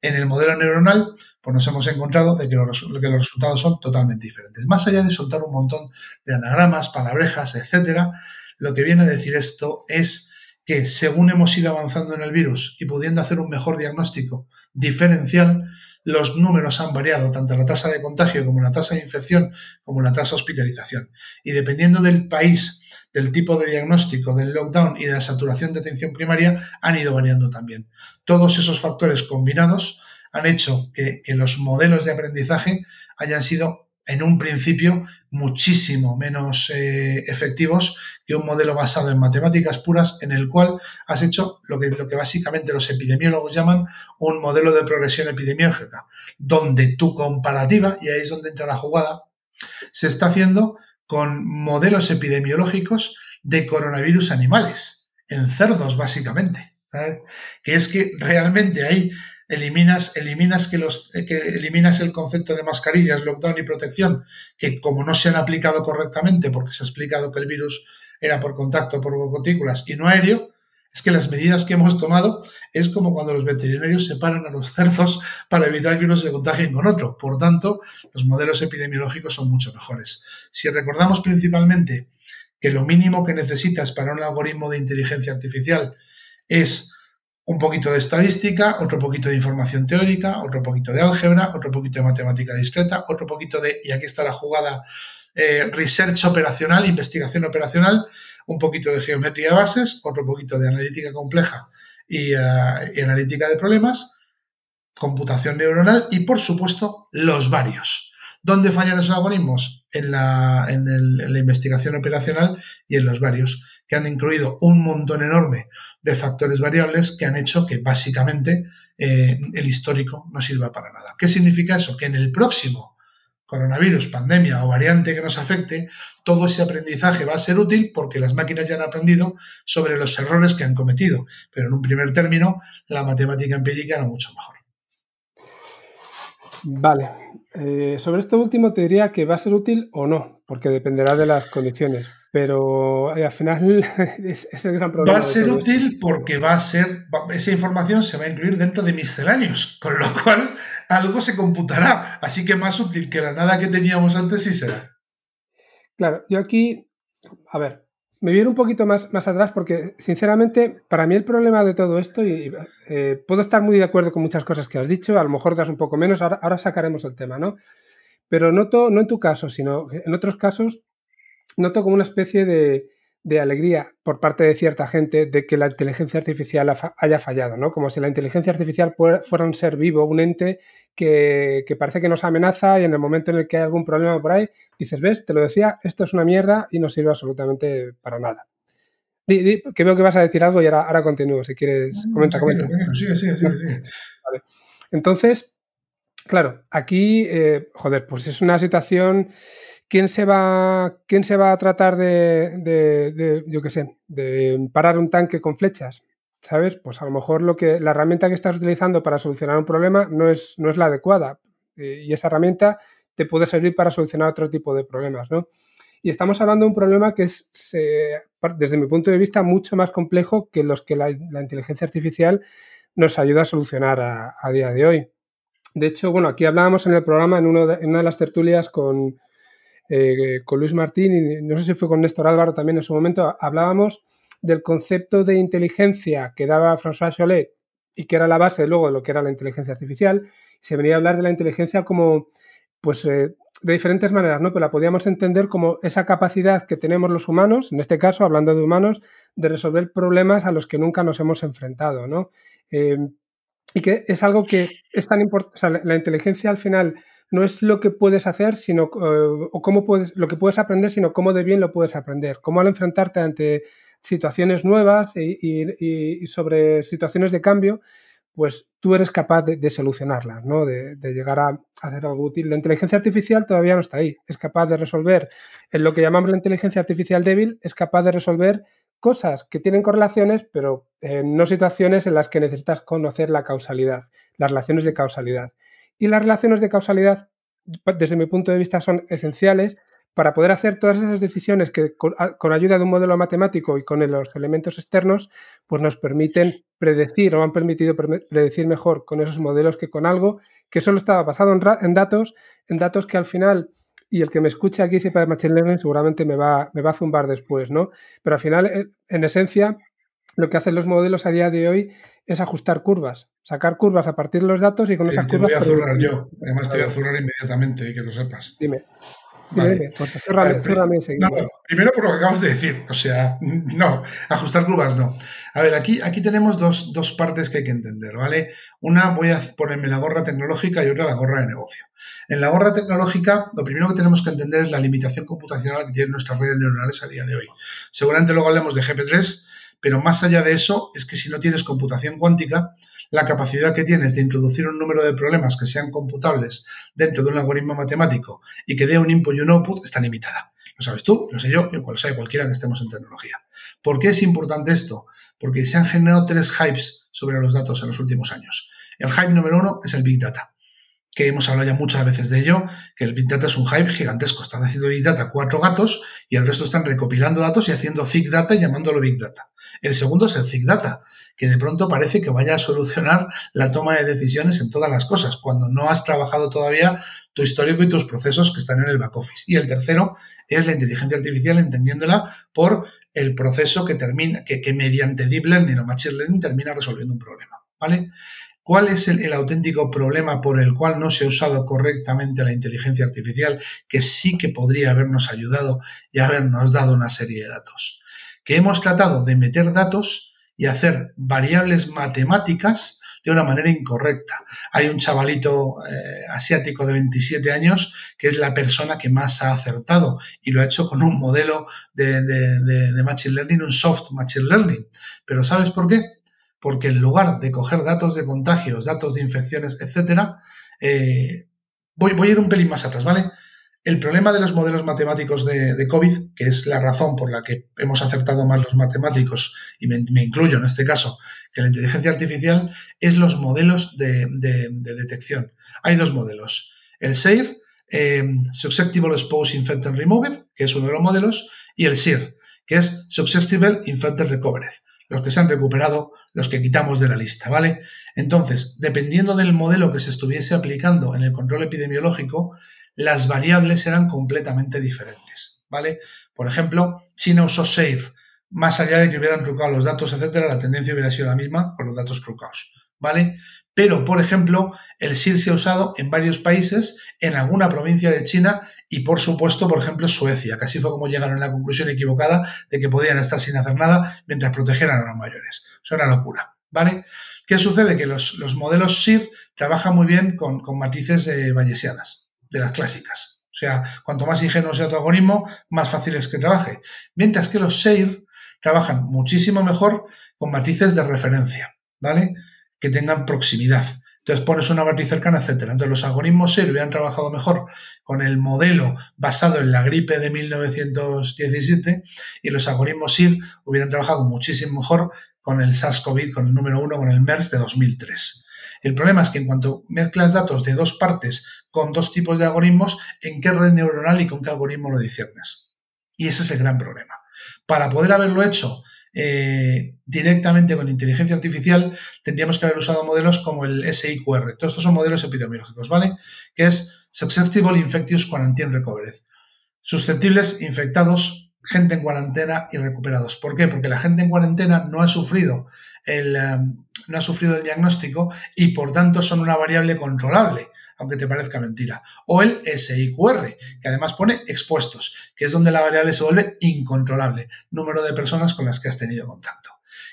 en el modelo neuronal, pues nos hemos encontrado de que los, que los resultados son totalmente diferentes. Más allá de soltar un montón de anagramas, palabrejas, etcétera, lo que viene a decir esto es que según hemos ido avanzando en el virus y pudiendo hacer un mejor diagnóstico diferencial, los números han variado, tanto la tasa de contagio como la tasa de infección, como la tasa de hospitalización. Y dependiendo del país, del tipo de diagnóstico, del lockdown y de la saturación de atención primaria, han ido variando también. Todos esos factores combinados han hecho que, los modelos de aprendizaje hayan sido en un principio muchísimo menos eh, efectivos que un modelo basado en matemáticas puras en el cual has hecho lo que, lo que básicamente los epidemiólogos llaman un modelo de progresión epidemiológica, donde tu comparativa, y ahí es donde entra la jugada, se está haciendo con modelos epidemiológicos de coronavirus animales, en cerdos básicamente. Que es que realmente hay eliminas, eliminas, que los, eh, que eliminas el concepto de mascarillas, lockdown y protección, que como no se han aplicado correctamente, porque se ha explicado que el virus era por contacto por gotículas y no aéreo, es que las medidas que hemos tomado es como cuando los veterinarios separan a los cerdos para evitar que uno se contagien con otro. Por tanto, los modelos epidemiológicos son mucho mejores. Si recordamos principalmente que lo mínimo que necesitas para un algoritmo de inteligencia artificial es un poquito de estadística, otro poquito de información teórica, otro poquito de álgebra, otro poquito de matemática discreta, otro poquito de, y aquí está la jugada, eh, research operacional, investigación operacional, un poquito de geometría de bases, otro poquito de analítica compleja y, eh, y analítica de problemas, computación neuronal y, por supuesto, los varios. ¿Dónde fallan esos algoritmos? En la, en, la, investigación operacional y en los varios, que han incluido un montón enorme de factores variables que han hecho que básicamente eh, el histórico no sirva para nada. ¿Qué significa eso? Que en el próximo coronavirus, pandemia o variante que nos afecte, todo ese aprendizaje va a ser útil porque las máquinas ya han aprendido sobre los errores que han cometido. Pero en un primer término, la matemática empírica era mucho mejor. Vale. Eh, sobre esto último te diría que va a ser útil o no, porque dependerá de las condiciones. Pero eh, al final es, el gran problema. Va a ser útil porque va a ser, esa información se va a incluir dentro de misceláneos, con lo cual algo se computará. Así que más útil que la nada que teníamos antes sí será. Claro, yo aquí, a ver, me viene un poquito más, más atrás porque, sinceramente, para mí el problema de todo esto, y eh, puedo estar muy de acuerdo con muchas cosas que has dicho, a lo mejor das un poco menos, ahora, sacaremos el tema, ¿no? Pero noto, no en tu caso, sino en otros casos, noto como una especie de, de alegría por parte de cierta gente de que la inteligencia artificial haya fallado, ¿no? Como si la inteligencia artificial fuera un ser vivo, un ente que, parece que nos amenaza y en el momento en el que hay algún problema por ahí, dices, ves, te lo decía, esto es una mierda y no sirve absolutamente para nada. que veo que vas a decir algo y ahora, ahora continúo, si quieres, comenta, comenta. Sí, sí, sí, Entonces, claro, aquí, eh, joder, pues es una situación ¿quién se va, quién se va a tratar de, yo qué sé, de parar un tanque con flechas? ¿Sabes? Pues a lo mejor lo que, la herramienta que estás utilizando para solucionar un problema no es, no es la adecuada. Eh, y esa herramienta te puede servir para solucionar otro tipo de problemas, ¿no? Y estamos hablando de un problema que es, desde mi punto de vista, mucho más complejo que los que la, inteligencia artificial nos ayuda a solucionar a, día de hoy. De hecho, bueno, aquí hablábamos en el programa, en, uno en una de las tertulias con, eh, con Luis Martín y no sé si fue con Néstor Álvaro también en su momento, hablábamos del concepto de inteligencia que daba François Chollet y que era la base luego de lo que era la inteligencia artificial. Se venía a hablar de la inteligencia como, pues, eh, de diferentes maneras, ¿no? Pero la podíamos entender como esa capacidad que tenemos los humanos, en este caso, hablando de humanos, de resolver problemas a los que nunca nos hemos enfrentado, ¿no? Eh, y que es algo que es tan importante, o sea, la inteligencia al final no es lo que puedes hacer, sino eh, o cómo puedes, lo que puedes aprender, sino cómo de bien lo puedes aprender. Cómo al enfrentarte ante situaciones nuevas y, sobre situaciones de cambio, pues tú eres capaz de, solucionarlas, ¿no? De, llegar a hacer algo útil. La inteligencia artificial todavía no está ahí. Es capaz de resolver, en lo que llamamos la inteligencia artificial débil, es capaz de resolver cosas que tienen correlaciones, pero no situaciones en las que necesitas conocer la causalidad, las relaciones de causalidad. Y las relaciones de causalidad, desde mi punto de vista, son esenciales para poder hacer todas esas decisiones que con, ayuda de un modelo matemático y con los elementos externos, pues nos permiten predecir o han permitido predecir mejor con esos modelos que con algo que solo estaba basado en, datos, en datos que al final, y el que me escuche aquí sepa de Machine Learning seguramente me va, me va a zumbar después, ¿no? Pero al final, en esencia, lo que hacen los modelos a día de hoy es ajustar curvas, sacar curvas a partir de los datos y con esas curvas... Te voy a zurrar yo, además te voy a zurrar inmediatamente, que lo sepas. Dime. Pues primero por lo que acabas de decir, o sea, no, ajustar curvas no. A ver, aquí, aquí tenemos dos, dos partes que hay que entender, ¿vale? Una, voy a ponerme la gorra tecnológica y otra la gorra de negocio. En la gorra tecnológica, lo primero que tenemos que entender es la limitación computacional que tienen nuestras redes neuronales a día de hoy. Seguramente luego hablemos de GP3, pero más allá de eso, es que si no tienes computación cuántica, la capacidad que tienes de introducir un número de problemas que sean computables dentro de un algoritmo matemático y que dé un input y un output está limitada. Lo sabes tú, lo sé yo, y lo sabe cualquiera que estemos en tecnología. ¿Por qué es importante esto? Porque se han generado tres hypes sobre los datos en los últimos años. El hype número uno es el Big Data que hemos hablado ya muchas veces de ello, que el Big Data es un hype gigantesco. Están haciendo Big Data cuatro gatos y el resto están recopilando datos y haciendo Big Data y llamándolo Big Data. El segundo es el Big Data, que de pronto parece que vaya a solucionar la toma de decisiones en todas las cosas, cuando no has trabajado todavía tu histórico y tus procesos que están en el back office. Y el tercero es la inteligencia artificial, entendiéndola por el proceso que termina, que, que mediante deep learning o machine learning termina resolviendo un problema. ¿Vale? ¿Cuál es el, auténtico problema por el cual no se ha usado correctamente la inteligencia artificial que sí que podría habernos ayudado y habernos dado una serie de datos? Que hemos tratado de meter datos y hacer variables matemáticas de una manera incorrecta. Hay un chavalito eh, asiático de 27 años que es la persona que más ha acertado y lo ha hecho con un modelo de, Machine Learning, un soft Machine Learning. Pero ¿sabes por qué? porque en lugar de coger datos de contagios, datos de infecciones, etcétera, eh, voy, voy, a ir un pelín más atrás, ¿vale? El problema de los modelos matemáticos de, COVID, que es la razón por la que hemos acertado más los matemáticos, y me, incluyo en este caso, que la inteligencia artificial, es los modelos de, detección. Hay dos modelos. El SAIR, eh, Susceptible Exposed Infected Removed, que es uno de los modelos, y el SIR, que es Susceptible Infected Recovered los que se han recuperado, los que quitamos de la lista, ¿vale? Entonces, dependiendo del modelo que se estuviese aplicando en el control epidemiológico, las variables eran completamente diferentes, ¿vale? Por ejemplo, China usó SAFE, más allá de que hubieran trucado los datos, etcétera, la tendencia hubiera sido la misma con los datos trucados, ¿vale? Pero, por ejemplo, el SIR se ha usado en varios países, en alguna provincia de China y, por supuesto, por ejemplo, Suecia, así fue como llegaron a la conclusión equivocada de que podían estar sin hacer nada mientras protegieran a los mayores. Es una locura, ¿vale? ¿Qué sucede? Que los, modelos SIR trabajan muy bien con, con matrices eh, bayesianas, de las clásicas. O sea, cuanto más ingenuo sea tu algoritmo, más fácil es que trabaje. Mientras que los SAIR trabajan muchísimo mejor con matrices de referencia, ¿vale? que tengan proximidad. Entonces pones una matriz cercana, etcétera. Entonces los algoritmos SIR hubieran trabajado mejor con el modelo basado en la gripe de 1917 y los algoritmos SIR hubieran trabajado muchísimo mejor con el SARS-CoV, con el número uno, con el MERS de 2003. El problema es que en cuanto mezclas datos de dos partes con dos tipos de algoritmos, ¿en qué red neuronal y con qué algoritmo lo discernes? Y ese es el gran problema. Para poder haberlo hecho eh, directamente con inteligencia artificial, tendríamos que haber usado modelos como el SIQR. Todos estos son modelos epidemiológicos, ¿vale? Que es Susceptible Infectious Quarantine Recovered. Susceptibles, infectados, gente en cuarentena y recuperados. ¿Por qué? Porque la gente en cuarentena no ha sufrido el, eh, no ha sufrido el diagnóstico y por tanto son una variable controlable aunque te parezca mentira. O el SIQR, que además pone expuestos, que es donde la variable se vuelve incontrolable, número de personas con las que has tenido contacto.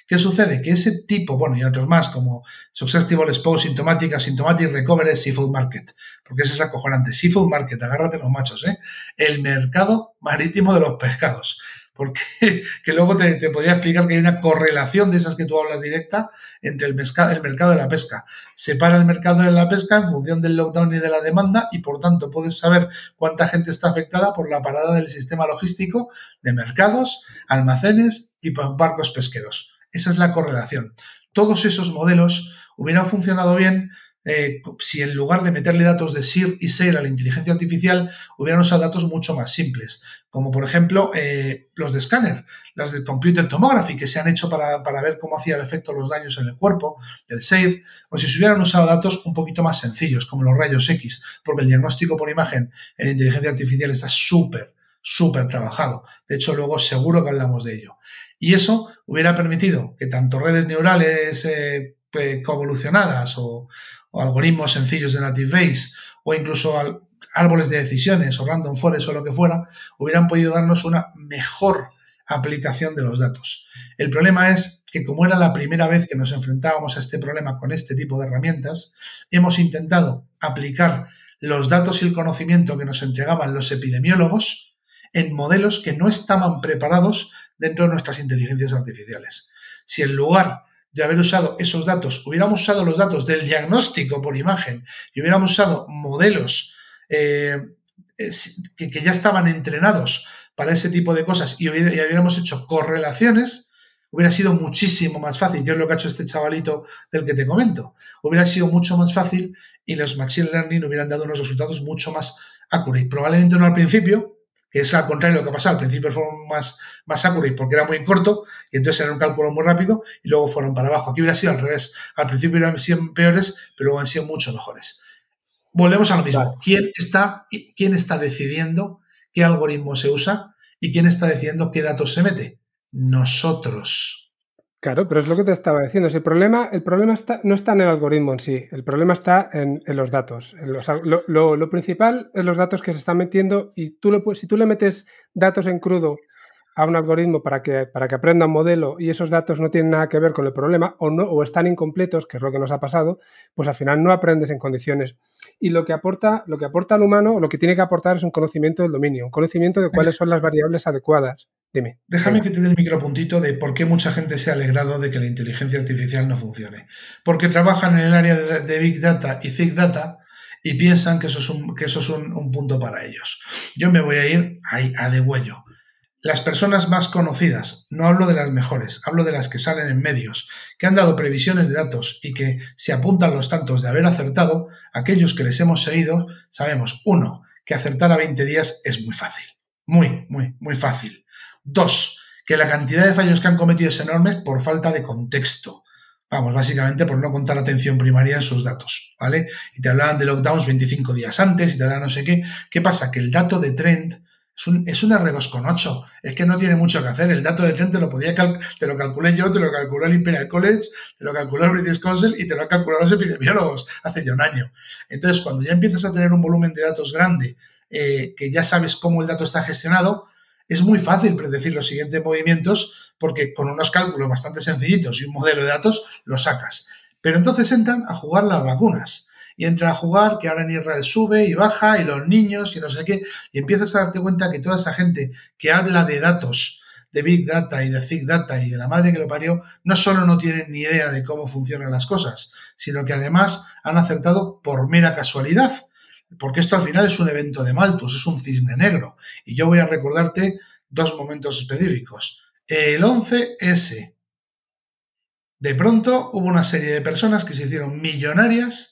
¿Qué sucede? Que ese tipo, bueno, y otros más, como Susceptible Expose, Symptomatic, Asymptomatic Recovery, Seafood Market, porque ese es acojonante. Seafood Market, agárrate los machos, ¿eh? El mercado marítimo de los pescados. Porque que luego te, te, podría explicar que hay una correlación de esas que tú hablas directa entre el, el mercado de la pesca. Separa el mercado de la pesca en función del lockdown y de la demanda y por tanto puedes saber cuánta gente está afectada por la parada del sistema logístico de mercados, almacenes y barcos pesqueros. Esa es la correlación. Todos esos modelos hubieran funcionado bien eh, si en lugar de meterle datos de SIR y SEIR a la inteligencia artificial, hubieran usado datos mucho más simples, como por ejemplo eh, los de Scanner, las de Computer Tomography, que se han hecho para, ver cómo hacía el efecto los daños en el cuerpo, del SEIR, o si se hubieran usado datos un poquito más sencillos, como los rayos X, porque el diagnóstico por imagen en inteligencia artificial está súper, súper trabajado. De hecho, luego seguro que hablamos de ello. Y eso hubiera permitido que tanto redes neurales eh, coevolucionadas o, o algoritmos sencillos de Native Base o incluso árboles de decisiones o random forest o lo que fuera, hubieran podido darnos una mejor aplicación de los datos. El problema es que como era la primera vez que nos enfrentábamos a este problema con este tipo de herramientas, hemos intentado aplicar los datos y el conocimiento que nos entregaban los epidemiólogos en modelos que no estaban preparados dentro de nuestras inteligencias artificiales. Si en lugar de haber usado esos datos, hubiéramos usado los datos del diagnóstico por imagen y hubiéramos usado modelos eh, que, ya estaban entrenados para ese tipo de cosas y, hubiéramos hecho correlaciones, hubiera sido muchísimo más fácil, que es lo que ha hecho este chavalito del que te comento. Hubiera sido mucho más fácil y los Machine Learning hubieran dado unos resultados mucho más accurate. Probablemente no al principio, que es al contrario de lo que ha pasado. Al principio fueron más, más accurate porque era muy corto y entonces era un cálculo muy rápido y luego fueron para abajo. Aquí hubiera sido al revés. Al principio eran sido peores, pero luego han sido mucho mejores. Volvemos a lo mismo. ¿Quién, está, ¿Quién está decidiendo qué algoritmo se usa y quién está decidiendo qué datos se mete? Nosotros. Claro, pero es lo que te estaba diciendo. el problema, el problema está, no está en el algoritmo en sí, el problema está en, los datos. lo, principal es los datos que se están metiendo y tú lo, si tú le metes datos en crudo a un algoritmo para que, para que aprenda un modelo y esos datos no tienen nada que ver con el problema o, no, o están incompletos, que es lo que nos ha pasado, pues al final no aprendes en condiciones. Y lo que aporta, lo que aporta al humano, lo que tiene que aportar es un conocimiento del dominio, un conocimiento de cuáles son las variables adecuadas. Dime. Déjame que te dé el micropuntito de por qué mucha gente se ha alegrado de que la inteligencia artificial no funcione. Porque trabajan en el área de, Big Data y Thick Data y piensan que eso es un, que eso es un, punto para ellos. Yo me voy a ir ahí, a de huello. Las personas más conocidas, no hablo de las mejores, hablo de las que salen en medios, que han dado previsiones de datos y que se apuntan los tantos de haber acertado, aquellos que les hemos seguido, sabemos, uno, que acertar a 20 días es muy fácil. Muy, muy, muy fácil. Dos, que la cantidad de fallos que han cometido es enorme por falta de contexto. Vamos, básicamente por no contar atención primaria en sus datos, ¿vale? Y te hablaban de lockdowns 25 días antes y te hablaban no sé qué. ¿Qué pasa? Que el dato de trend es un, es un R2 con 8. Es que no tiene mucho que hacer. El dato de tren te lo podía te lo calculé yo, te lo calculó el Imperial College, te lo calculó el British Council y te lo han calculado los epidemiólogos hace ya un año. Entonces, cuando ya empiezas a tener un volumen de datos grande, eh, que ya sabes cómo el dato está gestionado, es muy fácil predecir los siguientes movimientos porque con unos cálculos bastante sencillitos y un modelo de datos lo sacas. Pero entonces entran a jugar las vacunas y entra a jugar, que ahora en Israel sube y baja, y los niños, y no sé qué, y empiezas a darte cuenta que toda esa gente que habla de datos, de Big Data y de Thick Data y de la madre que lo parió, no solo no tienen ni idea de cómo funcionan las cosas, sino que además han acertado por mera casualidad. Porque esto al final es un evento de Malthus, es un cisne negro. Y yo voy a recordarte dos momentos específicos. El 11S. De pronto hubo una serie de personas que se hicieron millonarias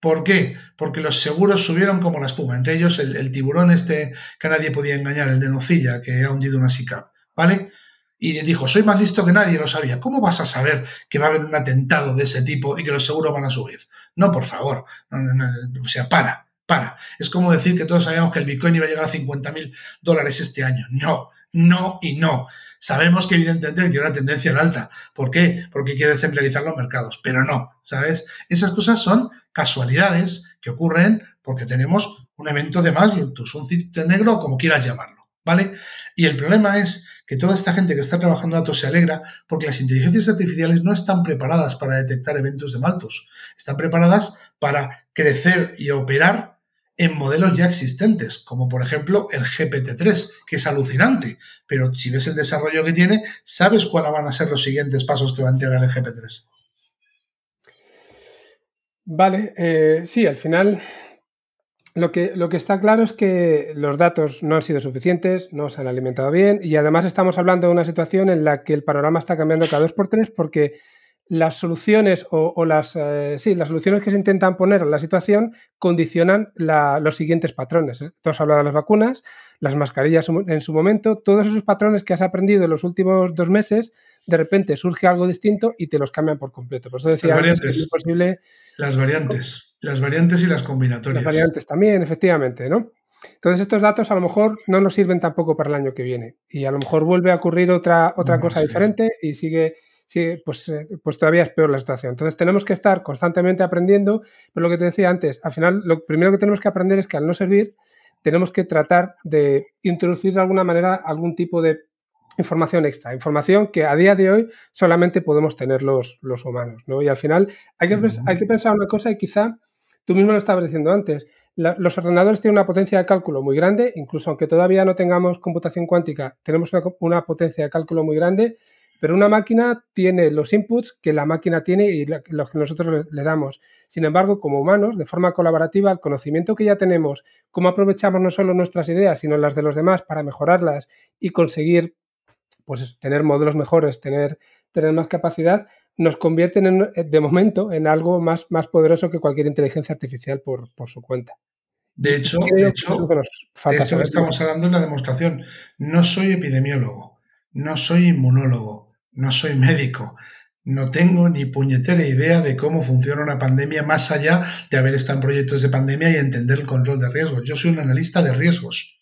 ¿Por qué? Porque los seguros subieron como la espuma, entre ellos el, tiburón este que nadie podía engañar, el de Nocilla, que ha hundido una SICAP, ¿vale? Y dijo, soy más listo que nadie, lo sabía. ¿Cómo vas a saber que va a haber un atentado de ese tipo y que los seguros van a subir? No, por favor. o sea, para, para. Es como decir que todos sabíamos que el Bitcoin iba a llegar a 50 mil dólares este año. No, no y no. Sabemos que evidentemente tiene una tendencia en alta. ¿Por qué? Porque quiere centralizar los mercados, pero no, ¿sabes? Esas cosas son casualidades que ocurren porque tenemos un evento de Magnus, un ciclo negro, como quieras llamarlo, ¿vale? Y el problema es que toda esta gente que está trabajando datos se alegra porque las inteligencias artificiales no están preparadas para detectar eventos de Malthus, están preparadas para crecer y operar en modelos ya existentes, como por ejemplo el GPT-3, que es alucinante, pero si ves el desarrollo que tiene, sabes cuáles van a ser los siguientes pasos que va a entregar el GPT-3. Vale, eh, sí, al final lo que, lo que está claro es que los datos no han sido suficientes, no se han alimentado bien y además estamos hablando de una situación en la que el panorama está cambiando cada dos por tres porque las soluciones o, las, eh, sí, las soluciones que se intentan poner a la situación condicionan los siguientes patrones. ¿eh? Tú has hablado de las vacunas, las mascarillas en su momento, todos esos patrones que has aprendido en los últimos dos meses, de repente surge algo distinto y te los cambian por completo. Por eso decía las variantes, es posible... las variantes, las variantes y las combinatorias. Las variantes también, efectivamente, ¿no? Entonces estos datos a lo mejor no nos sirven tampoco para el año que viene y a lo mejor vuelve a ocurrir otra, otra cosa diferente y sigue sí, pues, eh, pues todavía es peor la situación. Entonces tenemos que estar constantemente aprendiendo, pero lo que te decía antes, al final lo primero que tenemos que aprender es que al no servir, tenemos que tratar de introducir de alguna manera algún tipo de información extra, información que a día de hoy solamente podemos tener los, los humanos. ¿no? Y al final hay que, hay que pensar una cosa y quizá tú mismo lo estabas diciendo antes, los ordenadores tienen una potencia de cálculo muy grande, incluso aunque todavía no tengamos computación cuántica, tenemos una, una potencia de cálculo muy grande pero una máquina tiene los inputs que la máquina tiene y los que nosotros le, damos. Sin embargo, como humanos, de forma colaborativa, el conocimiento que ya tenemos, cómo aprovechamos no solo nuestras ideas, sino las de los demás para mejorarlas y conseguir pues, tener modelos mejores, tener, tener más capacidad, nos convierten en, de momento en algo más, más poderoso que cualquier inteligencia artificial por, su cuenta. De hecho, de hecho esto que estamos hablando es la demostración. No soy epidemiólogo, no soy inmunólogo, no soy médico, no tengo ni puñetera idea de cómo funciona una pandemia más allá de haber estado en proyectos de pandemia y entender el control de riesgos. Yo soy un analista de riesgos.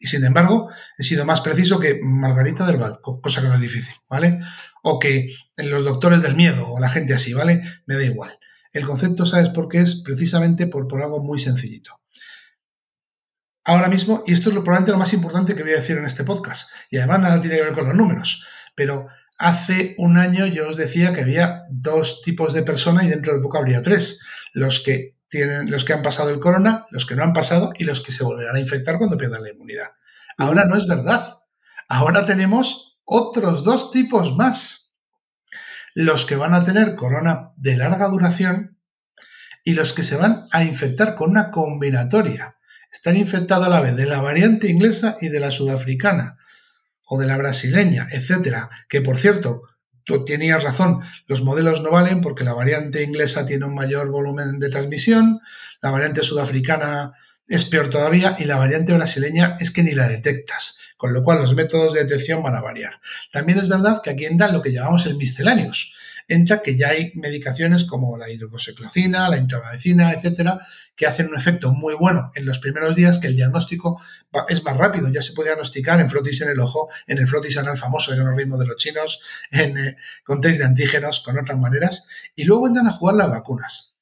Y sin embargo, he sido más preciso que Margarita del Val, cosa que no es difícil, ¿vale? O que los doctores del miedo o la gente así, ¿vale? Me da igual. El concepto, ¿sabes por qué es? Precisamente por, por algo muy sencillito. Ahora mismo, y esto es lo, probablemente lo más importante que voy a decir en este podcast, y además nada tiene que ver con los números, pero Hace un año yo os decía que había dos tipos de personas y dentro de poco habría tres. Los que tienen, los que han pasado el corona, los que no han pasado y los que se volverán a infectar cuando pierdan la inmunidad. Ahora no es verdad. Ahora tenemos otros dos tipos más. Los que van a tener corona de larga duración y los que se van a infectar con una combinatoria. Están infectados a la vez de la variante inglesa y de la sudafricana o de la brasileña, etcétera, que por cierto, tú tenías razón, los modelos no valen porque la variante inglesa tiene un mayor volumen de transmisión, la variante sudafricana es peor todavía y la variante brasileña es que ni la detectas, con lo cual los métodos de detección van a variar. También es verdad que aquí entra lo que llamamos el misceláneos, entra que ya hay medicaciones como la hidrocoseclocina, la intravacina, etcétera, que hacen un efecto muy bueno en los primeros días, que el diagnóstico es más rápido, ya se puede diagnosticar en frotis en el ojo, en el frotis anal famoso, en el ritmo de los chinos, en, eh, con test de antígenos, con otras maneras, y luego entran a jugar las vacunas.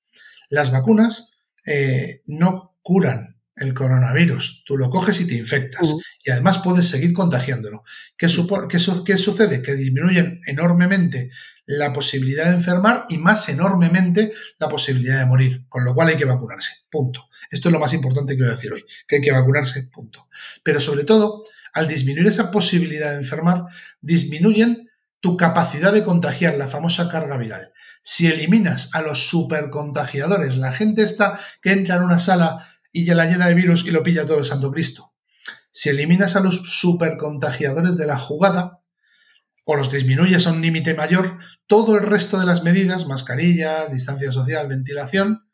Las vacunas eh, no curan el coronavirus. Tú lo coges y te infectas. Y además puedes seguir contagiándolo. ¿Qué, ¿Qué, sucede? Que disminuyen enormemente la posibilidad de enfermar y más enormemente la posibilidad de morir. Con lo cual hay que vacunarse. Punto. Esto es lo más importante que voy a decir hoy. Que hay que vacunarse. Punto. Pero sobre todo, al disminuir esa posibilidad de enfermar, disminuyen tu capacidad de contagiar, la famosa carga viral. Si eliminas a los supercontagiadores, la gente está que entra en una sala y ya la llena de virus y lo pilla todo el Santo Cristo. Si eliminas a los supercontagiadores de la jugada o los disminuyes a un límite mayor, todo el resto de las medidas, mascarilla, distancia social, ventilación,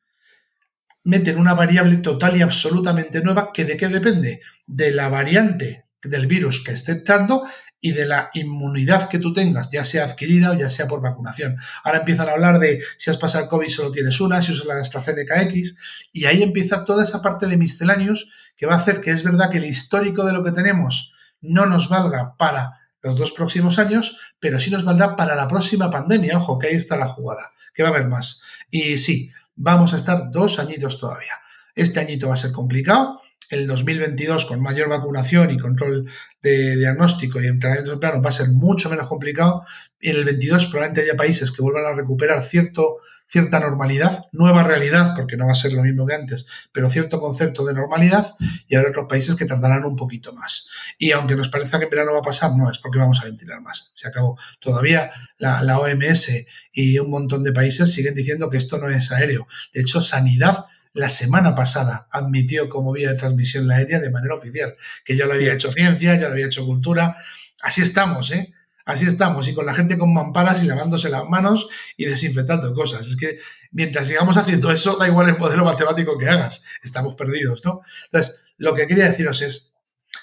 meten una variable total y absolutamente nueva que de qué depende? De la variante del virus que esté entrando y de la inmunidad que tú tengas, ya sea adquirida o ya sea por vacunación. Ahora empiezan a hablar de si has pasado el COVID solo tienes una, si usas la AstraZeneca X, y ahí empieza toda esa parte de misceláneos que va a hacer que es verdad que el histórico de lo que tenemos no nos valga para los dos próximos años, pero sí nos valdrá para la próxima pandemia. Ojo, que ahí está la jugada, que va a haber más. Y sí, vamos a estar dos añitos todavía. Este añito va a ser complicado, el 2022 con mayor vacunación y control de diagnóstico y entrenamiento plano va a ser mucho menos complicado. Y en el 22 probablemente haya países que vuelvan a recuperar cierto cierta normalidad, nueva realidad, porque no va a ser lo mismo que antes, pero cierto concepto de normalidad, y habrá otros países que tardarán un poquito más. Y aunque nos parezca que en verano va a pasar, no, es porque vamos a ventilar más. Se acabó. Todavía la OMS y un montón de países siguen diciendo que esto no es aéreo. De hecho, Sanidad la semana pasada admitió como vía de transmisión la aérea de manera oficial, que yo lo había hecho ciencia, ya lo había hecho cultura. Así estamos, ¿eh? Así estamos, y con la gente con mamparas y lavándose las manos y desinfectando cosas. Es que mientras sigamos haciendo eso, da igual el modelo matemático que hagas, estamos perdidos, ¿no? Entonces, lo que quería deciros es,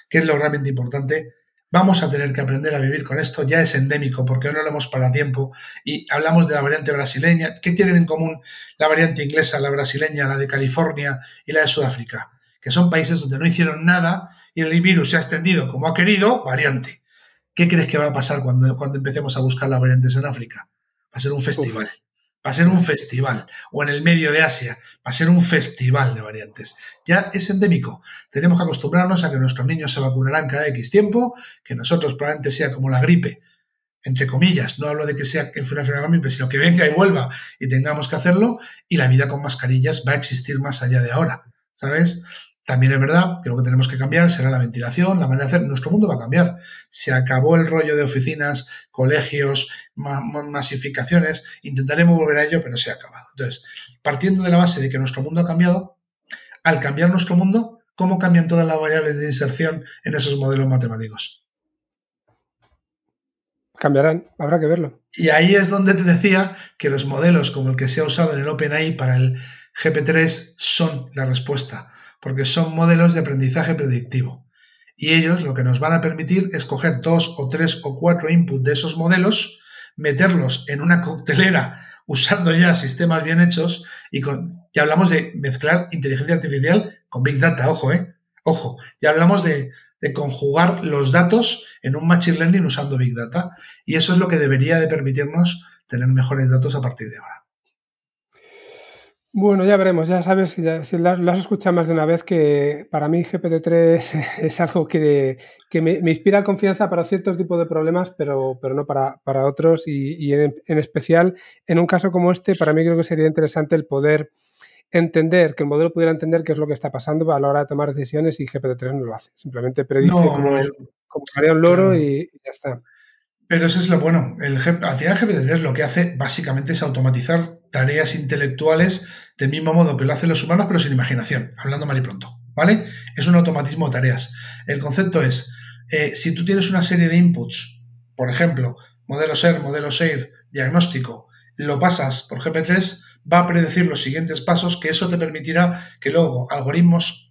que es lo realmente importante, vamos a tener que aprender a vivir con esto, ya es endémico porque no lo hemos para tiempo, y hablamos de la variante brasileña, ¿qué tienen en común la variante inglesa, la brasileña, la de California y la de Sudáfrica? Que son países donde no hicieron nada y el virus se ha extendido como ha querido, variante. ¿Qué crees que va a pasar cuando, cuando empecemos a buscar las variantes en África? Va a ser un festival. Va a ser un festival. O en el medio de Asia. Va a ser un festival de variantes. Ya es endémico. Tenemos que acostumbrarnos a que nuestros niños se vacunarán cada X tiempo, que nosotros probablemente sea como la gripe, entre comillas, no hablo de que sea que una enfermedad gripe, sino que venga y vuelva y tengamos que hacerlo, y la vida con mascarillas va a existir más allá de ahora, ¿sabes? También es verdad que lo que tenemos que cambiar será la ventilación, la manera de hacer. Nuestro mundo va a cambiar. Se acabó el rollo de oficinas, colegios, masificaciones. Intentaremos volver a ello, pero se ha acabado. Entonces, partiendo de la base de que nuestro mundo ha cambiado, al cambiar nuestro mundo, ¿cómo cambian todas las variables de inserción en esos modelos matemáticos? Cambiarán, habrá que verlo. Y ahí es donde te decía que los modelos como el que se ha usado en el OpenAI para el GP3 son la respuesta porque son modelos de aprendizaje predictivo. Y ellos lo que nos van a permitir es coger dos o tres o cuatro inputs de esos modelos, meterlos en una coctelera usando ya sistemas bien hechos y ya hablamos de mezclar inteligencia artificial con Big Data, ojo, eh, ojo, ya hablamos de, de conjugar los datos en un Machine Learning usando Big Data y eso es lo que debería de permitirnos tener mejores datos a partir de ahora. Bueno, ya veremos, ya sabes, ya, si lo, has escuchado más de una vez, que para mí GPT-3 es algo que, me, inspira confianza para ciertos tipos de problemas, pero, pero no para, para otros. Y, en, especial, en un caso como este, para mí creo que sería interesante el poder entender, que el modelo pudiera entender qué es lo que está pasando a la hora de tomar decisiones y GPT-3 no lo hace. Simplemente predice como, como haría un loro y, ya está. Pero eso es lo bueno. El, al final GPT-3 lo que hace básicamente es automatizar tareas intelectuales del mismo modo que lo hacen los humanos, pero sin imaginación, hablando mal y pronto. ¿Vale? Es un automatismo de tareas. El concepto es, eh, si tú tienes una serie de inputs, por ejemplo, modelo SER, modelo SEIR, diagnóstico, lo pasas por GP3, va a predecir los siguientes pasos, que eso te permitirá que luego algoritmos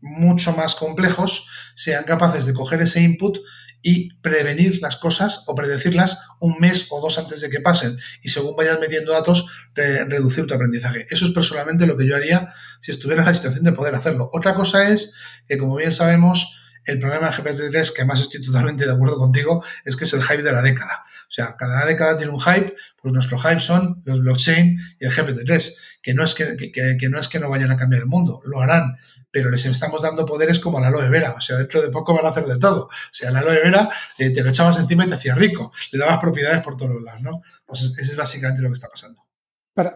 mucho más complejos sean capaces de coger ese input y prevenir las cosas o predecirlas un mes o dos antes de que pasen y según vayas metiendo datos reducir tu aprendizaje. Eso es personalmente lo que yo haría si estuviera en la situación de poder hacerlo. Otra cosa es que como bien sabemos el problema de GPT-3, que además estoy totalmente de acuerdo contigo, es que es el hype de la década. O sea, cada década tiene un hype, pues nuestro hype son los blockchain y el GPT-3, que no, es que, que, no es que no vayan a cambiar el mundo, lo harán, pero les estamos dando poderes como la aloe vera, o sea, dentro de poco van a hacer de todo. O sea, la aloe vera eh, te lo echabas encima y te hacía rico, le dabas propiedades por todos lados, ¿no? Pues ese es básicamente lo que está pasando.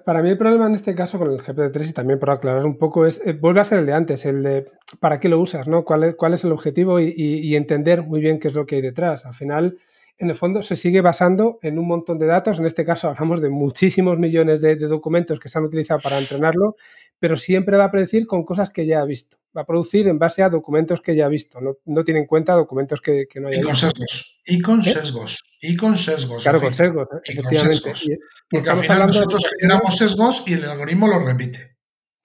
Para, mí el problema en este caso con el GPT-3 y también por aclarar un poco es, eh, vuelve a ser el de antes, el de para qué lo usas, ¿no? ¿Cuál es, cuál es el objetivo y, entender muy bien qué es lo que hay detrás. Al final, en el fondo, se sigue basando en un montón de datos. En este caso hablamos de muchísimos millones de, documentos que se han utilizado para entrenarlo, pero siempre va a predecir con cosas que ya ha visto. Va a producir en base a documentos que ya ha visto. No, tiene en cuenta documentos que, no haya y con Sesgos, y con ¿Eh? sesgos. Y con sesgos. Claro, con sesgos, efectivamente. Porque al final nosotros generamos sesgos y el algoritmo los repite.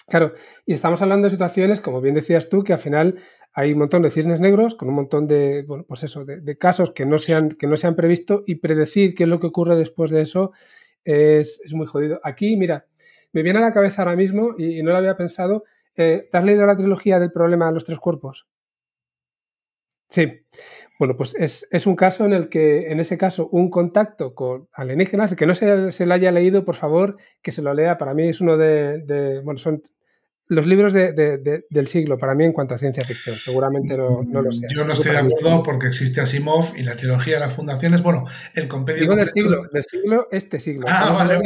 Claro, y estamos hablando de situaciones, como bien decías tú, que al final hay un montón de cisnes negros con un montón de, pues eso, de, casos que no, se han, que no se previsto y predecir qué es lo que ocurre después de eso es, muy jodido. Aquí, mira, me viene a la cabeza ahora mismo y, no lo había pensado. Eh, ¿Te has leído la trilogía del problema de los tres cuerpos? Sí. Bueno, pues es, un caso en el que, en ese caso, un contacto con alienígenas, que no se, se lo haya leído, por favor, que se lo lea. Para mí es uno de, de bueno, son los libros del siglo para mí en cuanto a ciencia ficción. Seguramente no, lo sé. Yo no estoy de acuerdo porque existe Asimov y la trilogía de las fundaciones. Bueno, el compendio. Digo del siglo, del siglo, este siglo. Ah, vale,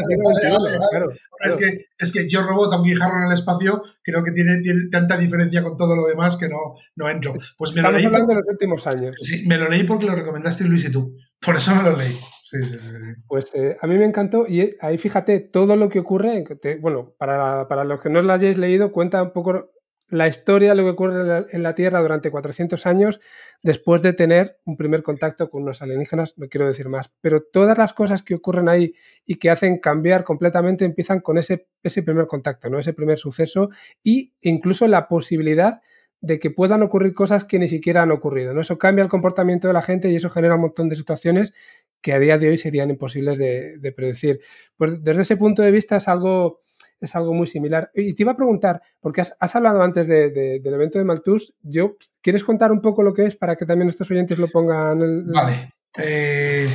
Es, que, es que yo robot, aunque Jarro en el espacio, creo que tiene, tiene tanta diferencia con todo lo demás que no, no entro. Pues me Estamos lo leí hablando de los últimos años. Sí, me lo leí porque lo recomendaste Luis y tú. Por eso me lo leí. Pues eh, a mí me encantó y ahí fíjate todo lo que ocurre. bueno, para, para, los que no lo hayáis leído, cuenta un poco la historia, lo que ocurre en la, Tierra durante 400 años después de tener un primer contacto con unos alienígenas, no quiero decir más, pero todas las cosas que ocurren ahí y que hacen cambiar completamente empiezan con ese, ese primer contacto, ¿no? ese primer suceso e incluso la posibilidad de que puedan ocurrir cosas que ni siquiera han ocurrido. ¿no? Eso cambia el comportamiento de la gente y eso genera un montón de situaciones que a día de hoy serían imposibles de, predecir. Pues desde ese punto de vista es algo, es algo muy similar. Y te iba a preguntar, porque has, hablado antes del evento de Malthus, yo, ¿quieres contar un poco lo que es para que también nuestros oyentes lo pongan? En... Vale. Eh,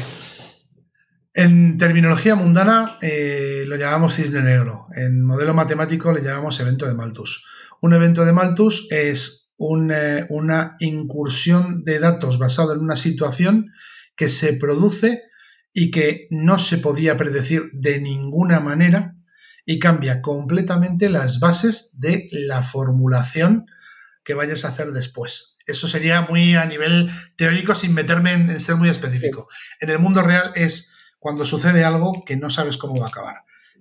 en terminología mundana eh, lo llamamos cisne negro. En modelo matemático le llamamos evento de Malthus. Un evento de Malthus es eh, una incursión de datos basado en una situación que se produce y que no se podía predecir de ninguna manera y cambia completamente las bases de la formulación que vayas a hacer después. Eso sería muy a nivel teórico sin meterme en, ser muy específico. En el mundo real es cuando sucede algo que no sabes cómo va a acabar.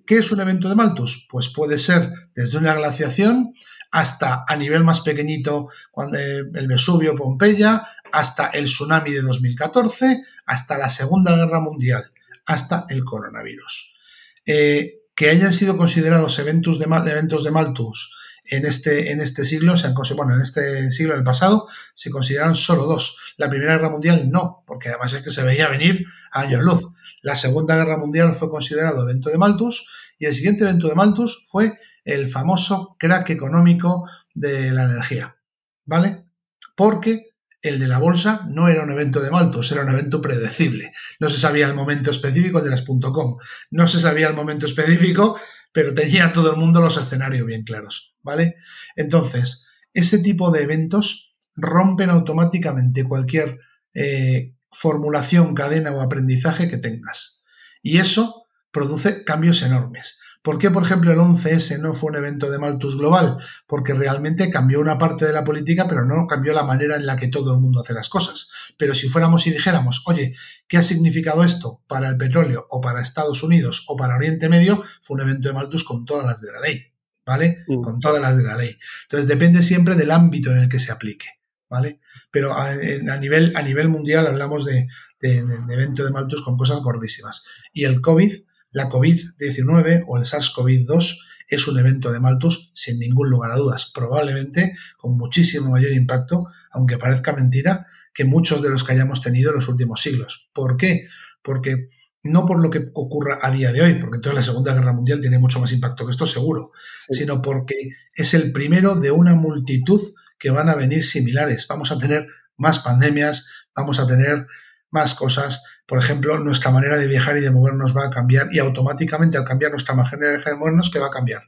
¿Qué es un evento de Malthus? Pues puede ser desde una glaciación hasta a nivel más pequeñito, cuando el Vesubio, Pompeya, hasta el tsunami de 2014, hasta la Segunda Guerra Mundial, hasta el coronavirus. Eh, que hayan sido considerados eventos de, eventos de Malthus en este, en este siglo, se han, bueno, en este siglo, en el pasado, se consideran solo dos. La Primera Guerra Mundial no, porque además es que se veía venir a años luz. La Segunda Guerra Mundial fue considerado evento de Malthus y el siguiente evento de Malthus fue el famoso crack económico de la energía. ¿Vale? Porque el de la bolsa no era un evento de Malthus, era un evento predecible. No se sabía el momento específico de las .com, no se sabía el momento específico, pero tenía todo el mundo los escenarios bien claros, ¿vale? Entonces, ese tipo de eventos rompen automáticamente cualquier eh, formulación, cadena o aprendizaje que tengas. Y eso produce cambios enormes. ¿Por qué, por ejemplo, el 11S no fue un evento de Malthus global? Porque realmente cambió una parte de la política, pero no cambió la manera en la que todo el mundo hace las cosas. Pero si fuéramos y dijéramos, oye, ¿qué ha significado esto para el petróleo o para Estados Unidos o para Oriente Medio? Fue un evento de Malthus con todas las de la ley, ¿vale? Mm. Con todas las de la ley. Entonces depende siempre del ámbito en el que se aplique, ¿vale? Pero a, nivel, a nivel mundial hablamos de, de, de evento de Malthus con cosas gordísimas. Y el COVID la COVID-19 o el SARS-CoV-2 es un evento de Malthus sin ningún lugar a dudas, probablemente con muchísimo mayor impacto, aunque parezca mentira, que muchos de los que hayamos tenido en los últimos siglos. ¿Por qué? Porque no por lo que ocurra a día de hoy, porque entonces la Segunda Guerra Mundial tiene mucho más impacto que esto seguro, sino porque es el primero de una multitud que van a venir similares. Vamos a tener más pandemias, vamos a tener más cosas. Por ejemplo, nuestra manera de viajar y de movernos va a cambiar y automáticamente al cambiar nuestra manera de movernos, ¿qué va a cambiar?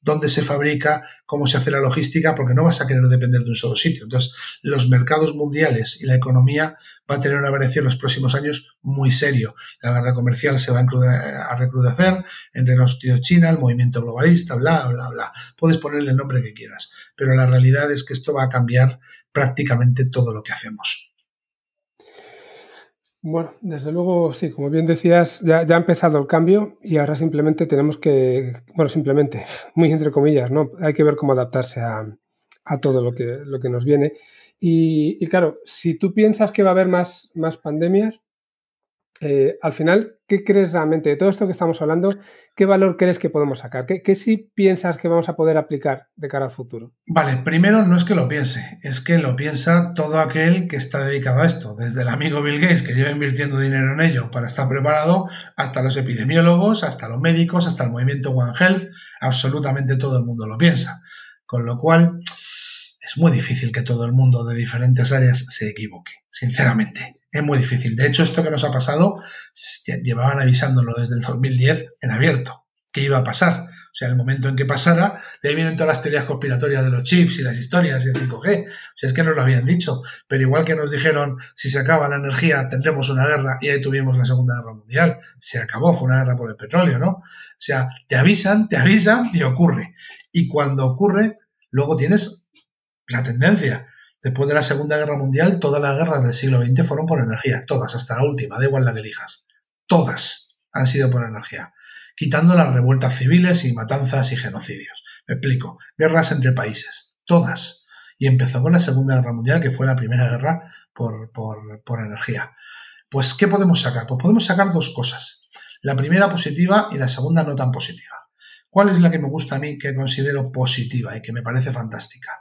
dónde se fabrica, cómo se hace la logística, porque no vas a querer depender de un solo sitio. Entonces, los mercados mundiales y la economía va a tener una variación en los próximos años muy serio. La guerra comercial se va a recrudecer entre los tíos China, el movimiento globalista, bla, bla, bla. Puedes ponerle el nombre que quieras, pero la realidad es que esto va a cambiar prácticamente todo lo que hacemos. Bueno, desde luego, sí, como bien decías, ya, ha empezado el cambio y ahora simplemente tenemos que, bueno, simplemente, muy entre comillas, ¿no? Hay que ver cómo adaptarse a, todo lo que, lo que nos viene. Y, y, claro, si tú piensas que va a haber más, más pandemias, eh, al final, ¿qué crees realmente de todo esto que estamos hablando? ¿Qué valor crees que podemos sacar? ¿Qué, ¿Qué, sí piensas que vamos a poder aplicar de cara al futuro? Vale, primero no es que lo piense, es que lo piensa todo aquel que está dedicado a esto, desde el amigo Bill Gates que lleva invirtiendo dinero en ello para estar preparado, hasta los epidemiólogos, hasta los médicos, hasta el movimiento One Health, absolutamente todo el mundo lo piensa. Con lo cual, es muy difícil que todo el mundo de diferentes áreas se equivoque, sinceramente es muy difícil. De hecho, esto que nos ha pasado, llevaban avisándolo desde el 2010 en abierto, que iba a pasar. O sea, el momento en que pasara, de ahí vienen todas las teorías conspiratorias de los chips y las historias y el 5G. O sea, es que nos lo habían dicho. Pero igual que nos dijeron, si se acaba la energía, tendremos una guerra, y ahí tuvimos la Segunda Guerra Mundial. Se acabó, fue una guerra por el petróleo, ¿no? O sea, te avisan, te avisan y ocurre. Y cuando ocurre, luego tienes la tendencia. Después de la Segunda Guerra Mundial, todas las guerras del siglo XX fueron por energía. Todas, hasta la última, da igual la que elijas. Todas han sido por energía quitando las revueltas civiles y matanzas y genocidios. Me explico. Guerras entre países. Todas. Y empezó con la Segunda Guerra Mundial, que fue la primera guerra por, por energía. Pues, ¿qué podemos sacar? Pues podemos sacar dos cosas. La primera positiva y la segunda no tan positiva. ¿Cuál es la que me gusta a mí, que considero positiva y que me parece fantástica?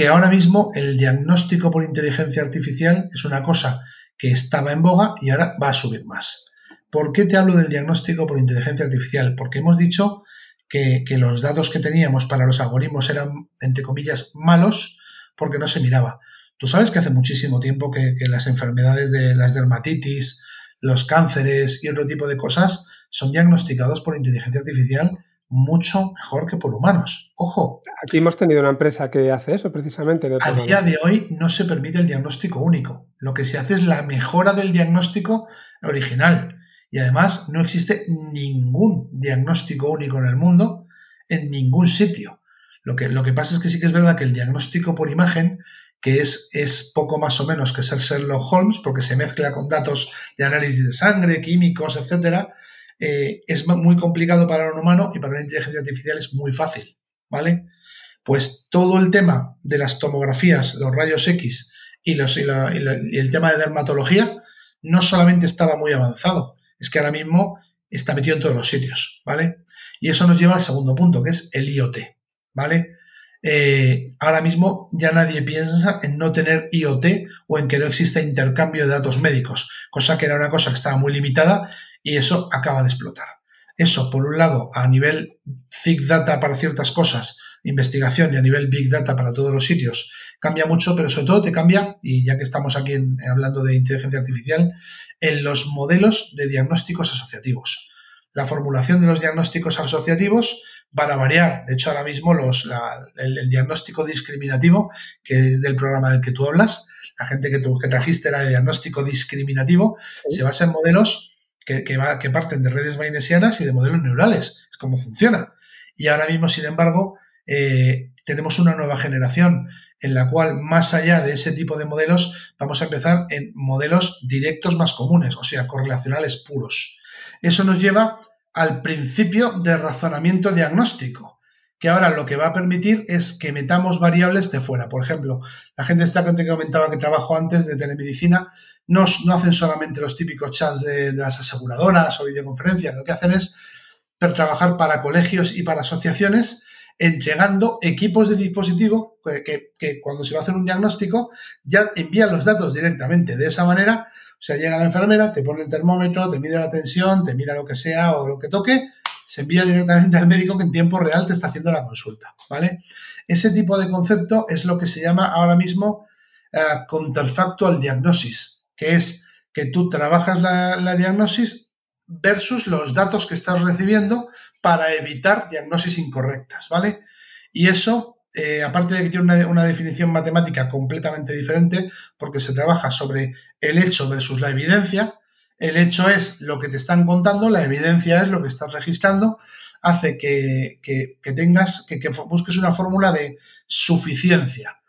Que ahora mismo el diagnóstico por inteligencia artificial es una cosa que estaba en boga y ahora va a subir más. ¿Por qué te hablo del diagnóstico por inteligencia artificial? Porque hemos dicho que, los datos que teníamos para los algoritmos eran, entre comillas, malos porque no se miraba. Tú sabes que hace muchísimo tiempo que, las enfermedades de las dermatitis, los cánceres y otro tipo de cosas son diagnosticados por inteligencia artificial mucho mejor que por humanos. Ojo. Aquí hemos tenido una empresa que hace eso precisamente. a día de hoy no se permite el diagnóstico único. Lo que se hace es la mejora del diagnóstico original. Y además no existe ningún diagnóstico único en el mundo en ningún sitio. Lo que, lo que pasa es que sí que es verdad que el diagnóstico por imagen, que es, es poco más o menos que ser Sherlock Holmes, porque se mezcla con datos de análisis de sangre, químicos, etcétera, eh, es muy complicado para un humano y para una inteligencia artificial es muy fácil, ¿vale? Pues todo el tema de las tomografías, los rayos X y, y el tema de dermatología no solamente estaba muy avanzado, es que ahora mismo está metido en todos los sitios, ¿vale? Y eso nos lleva al segundo punto, que es el IoT, ¿vale? Eh, ahora mismo ya nadie piensa en no tener IoT o en que no exista intercambio de datos médicos, cosa que era una cosa que estaba muy limitada y eso acaba de explotar. Eso, por un lado, a nivel Big Data para ciertas cosas, investigación y a nivel Big Data para todos los sitios, cambia mucho, pero sobre todo te cambia, y ya que estamos aquí hablando de inteligencia artificial, en los modelos de diagnósticos asociativos. La formulación de los diagnósticos asociativos van a variar. De hecho, ahora mismo los, el, diagnóstico discriminativo, que es del programa del que tú hablas, la gente que, que trajiste era el diagnóstico discriminativo, se basa en modelos que, que, va, que parten de redes bayesianas y de modelos neurales. Es como funciona. Y ahora mismo, sin embargo, eh, tenemos una nueva generación en la cual, más allá de ese tipo de modelos, vamos a empezar en modelos directos más comunes, o sea, correlacionales puros. Eso nos lleva al principio de razonamiento diagnóstico, que ahora lo que va a permitir es que metamos variables de fuera. Por ejemplo, la gente esta que comentaba que trabajó antes de telemedicina, no, no hacen solamente los típicos chats de, de las aseguradoras o videoconferencias, lo que hacen es trabajar para colegios y para asociaciones entregando equipos de dispositivo que, cuando se va a hacer un diagnóstico ya envían los datos directamente. De esa manera, o sea, llega la enfermera, te pone el termómetro, te mide la tensión, te mira lo que sea o lo que toque, se envía directamente al médico que en tiempo real te está haciendo la consulta, ¿vale? Ese tipo de concepto es lo que se llama ahora mismo uh, counterfactual diagnosis, que es que tú trabajas la, la diagnosis versus los datos que estás recibiendo para evitar diagnosis incorrectas, ¿vale? Y eso, eh, aparte de que tiene una, definición matemática completamente diferente, porque se trabaja sobre el hecho versus la evidencia, el hecho es lo que te están contando, la evidencia es lo que estás registrando, hace que, tengas, que, que busques una fórmula de suficiencia,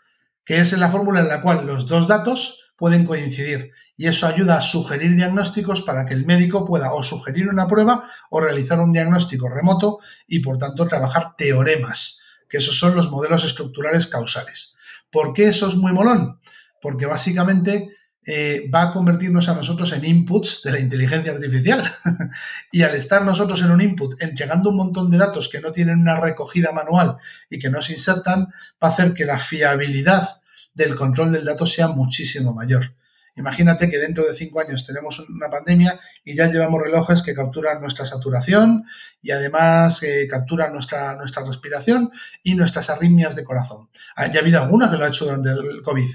que es la fórmula en la cual los dos datos pueden coincidir y eso ayuda a sugerir diagnósticos para que el médico pueda o sugerir una prueba o realizar un diagnóstico remoto y por tanto trabajar teoremas, que esos son los modelos estructurales causales. ¿Por qué eso es muy molón? Porque básicamente eh, va a convertirnos a nosotros en inputs de la inteligencia artificial. y al estar nosotros en un input entregando un montón de datos que no tienen una recogida manual y que no se insertan, va a hacer que la fiabilidad del control del dato sea muchísimo mayor. Imagínate que dentro de cinco años tenemos una pandemia y ya llevamos relojes que capturan nuestra saturación y además eh, capturan nuestra, nuestra respiración y nuestras arritmias de corazón. Ya ha habido alguna que lo ha hecho durante el COVID.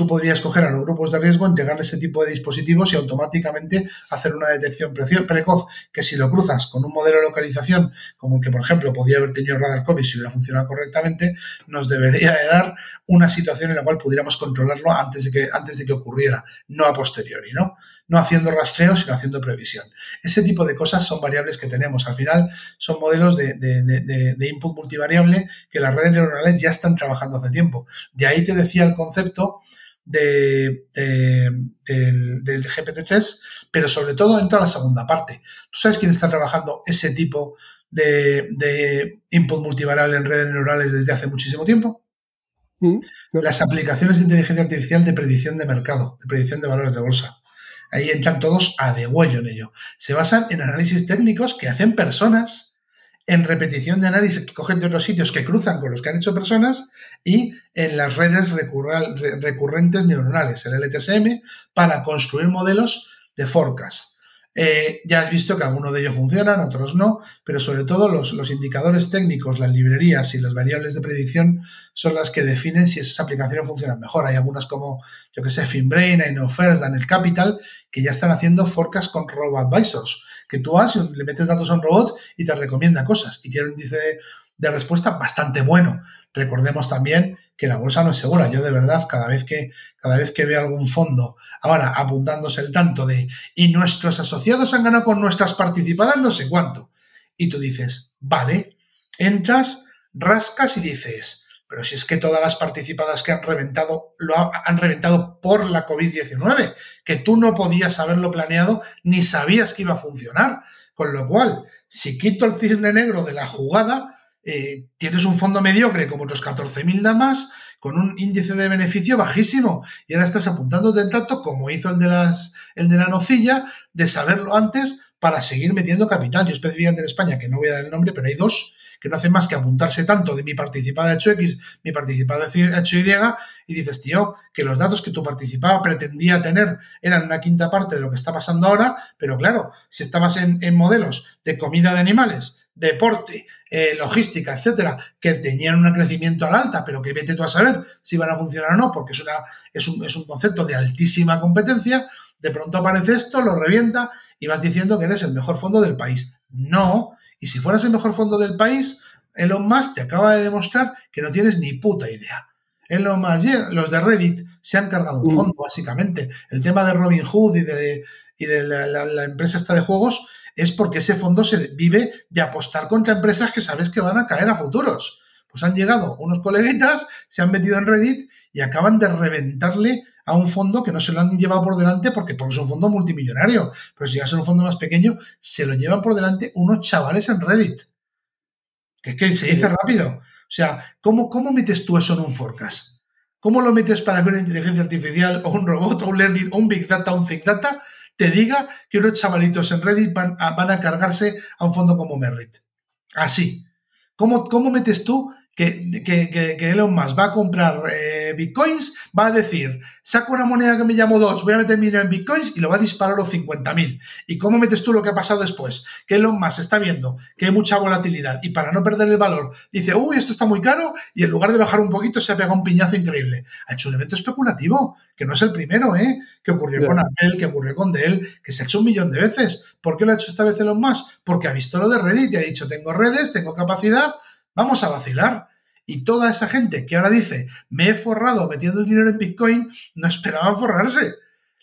Tú podrías coger a los grupos de riesgo, entregarle ese tipo de dispositivos y automáticamente hacer una detección precoz que si lo cruzas con un modelo de localización como el que, por ejemplo, podía haber tenido Radar COVID si hubiera funcionado correctamente, nos debería de dar una situación en la cual pudiéramos controlarlo antes de que, antes de que ocurriera, no a posteriori, ¿no? No haciendo rastreo, sino haciendo previsión. Ese tipo de cosas son variables que tenemos. Al final son modelos de, de input multivariable que las redes neuronales ya están trabajando hace tiempo. De ahí te decía el concepto de, del, GPT-3, pero sobre todo entra la segunda parte. ¿Tú sabes quién está trabajando ese tipo de, input multivariable en redes neurales desde hace muchísimo tiempo? Mm, Las aplicaciones de inteligencia artificial de predicción de mercado, de predicción de valores de bolsa. Ahí entran todos a degüello en ello. Se basan en análisis técnicos que hacen personas en repetición de análisis que cogen de otros sitios que cruzan con los que han hecho personas y en las redes recurrentes neuronales, el LTSM, para construir modelos de forecast. Eh, ya has visto que algunos de ellos funcionan, otros no, pero sobre todo los, los, indicadores técnicos, las librerías y las variables de predicción son las que definen si esas aplicaciones funcionan mejor. Hay algunas como, yo que sé, FinBrain, InnoFirst, Daniel Capital, que ya están haciendo forecast con RoboAdvisors, que tú vas y le metes datos a un robot y te recomienda cosas y tiene un índice de respuesta bastante bueno. Recordemos también que la bolsa no es segura. Yo de verdad, cada vez que, cada vez que veo algún fondo ahora apuntándose el tanto de y nuestros asociados han ganado con nuestras participadas no sé cuánto. Y tú dices, vale, entras, rascas y dices, pero si es que todas las participadas que han reventado lo han reventado por la COVID-19, que tú no podías haberlo planeado ni sabías que iba a funcionar. Con lo cual, si quito el cisne negro de la jugada, eh, tienes un fondo mediocre como otros 14.000 damas con un índice de beneficio bajísimo y ahora estás apuntándote en tanto como hizo el de, las, el de la nocilla de saberlo antes para seguir metiendo capital. Yo específicamente en España, que no voy a dar el nombre, pero hay dos que no hacen más que apuntarse tanto de mi participada hecho X, mi participada hecho Y, y dices, tío, que los datos que tu participada pretendía tener eran una quinta parte de lo que está pasando ahora, pero claro, si estabas en, en modelos de comida de animales, deporte, eh, logística, etcétera, que tenían un crecimiento al alta, pero que vete tú a saber si van a funcionar o no, porque es, una, es, un, es un concepto de altísima competencia, de pronto aparece esto, lo revienta y vas diciendo que eres el mejor fondo del país. No, y si fueras el mejor fondo del país, Elon Musk te acaba de demostrar que no tienes ni puta idea. Elon Musk, los de Reddit se han cargado un mm. fondo, básicamente. El tema de Robin Hood y de, y de la, la empresa esta de juegos es porque ese fondo se vive de apostar contra empresas que sabes que van a caer a futuros. Pues han llegado unos coleguitas, se han metido en Reddit y acaban de reventarle a un fondo que no se lo han llevado por delante porque, porque es un fondo multimillonario. Pero si llega a ser un fondo más pequeño, se lo llevan por delante unos chavales en Reddit. Que es que se dice rápido. O sea, ¿cómo, ¿cómo metes tú eso en un forecast? ¿Cómo lo metes para que una inteligencia artificial o un robot o un learning o un big data o un big data te diga que unos chavalitos en Reddit van a, van a cargarse a un fondo como Merritt. Así. ¿Cómo, ¿Cómo metes tú que, que, Elon Musk va a comprar eh, bitcoins, va a decir, saco una moneda que me llamo Dodge, voy a meter mi dinero en bitcoins y lo va a disparar a los 50.000. ¿Y cómo metes tú lo que ha pasado después? Que Elon Musk está viendo que hay mucha volatilidad y para no perder el valor dice, uy, esto está muy caro y en lugar de bajar un poquito se ha pegado un piñazo increíble. Ha hecho un evento especulativo, que no es el primero, ¿eh? Que ocurrió con Apple, que ocurrió con Dell, que se ha hecho un millón de veces. ¿Por qué lo ha hecho esta vez Elon Musk? Porque ha visto lo de Reddit y ha dicho, tengo redes, tengo capacidad, vamos a vacilar. Y toda esa gente que ahora dice, me he forrado metiendo el dinero en Bitcoin, no esperaba forrarse.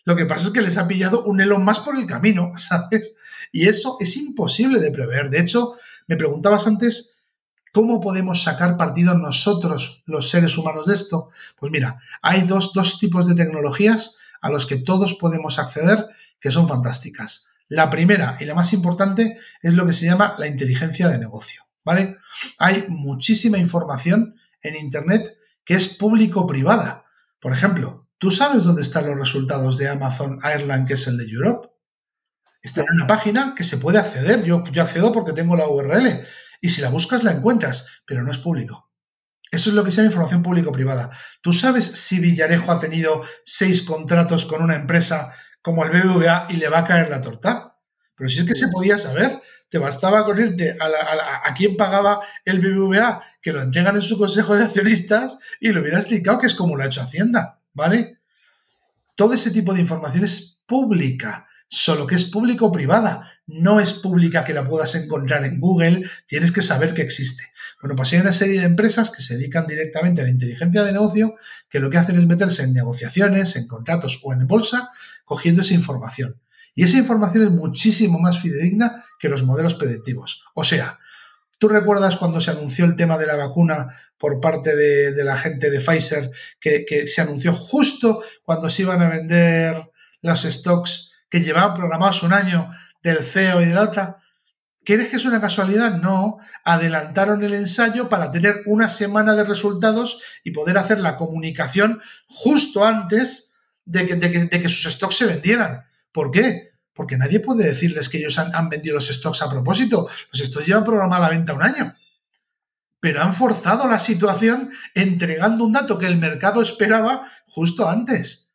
Lo que pasa es que les ha pillado un Elon más por el camino, ¿sabes? Y eso es imposible de prever. De hecho, me preguntabas antes, ¿cómo podemos sacar partido nosotros, los seres humanos, de esto? Pues mira, hay dos, dos tipos de tecnologías a los que todos podemos acceder que son fantásticas. La primera y la más importante es lo que se llama la inteligencia de negocio. ¿Vale? Hay muchísima información en Internet que es público-privada. Por ejemplo, ¿tú sabes dónde están los resultados de Amazon Ireland, que es el de Europe? Está en una página que se puede acceder. Yo, yo accedo porque tengo la URL. Y si la buscas, la encuentras, pero no es público. Eso es lo que se llama información público-privada. ¿Tú sabes si Villarejo ha tenido seis contratos con una empresa como el BBVA y le va a caer la torta? Pero si es que se podía saber, te bastaba con irte a, a, quién pagaba el BBVA, que lo entregan en su consejo de accionistas y lo hubieras explicado que es como lo ha hecho Hacienda, ¿vale? todo ese tipo de información es pública, solo que es público-privada, no es pública que la puedas encontrar en Google, tienes que saber que existe. Bueno, pues hay una serie de empresas que se dedican directamente a la inteligencia de negocio, que lo que hacen es meterse en negociaciones, en contratos o en bolsa, cogiendo esa información. Y esa información es muchísimo más fidedigna que los modelos predictivos. O sea, ¿Tú recuerdas cuando se anunció el tema de la vacuna por parte de, la gente de Pfizer, que, que, se anunció justo cuando se iban a vender los stocks que llevaban programados un año del CEO y de la otra? ¿Crees que es una casualidad? No. Adelantaron el ensayo para tener una semana de resultados y poder hacer la comunicación justo antes de que, de que sus stocks se vendieran. ¿Por qué? Porque nadie puede decirles que ellos han, vendido los stocks a propósito. Los stocks llevan programada la venta un año. Pero han forzado la situación entregando un dato que el mercado esperaba justo antes.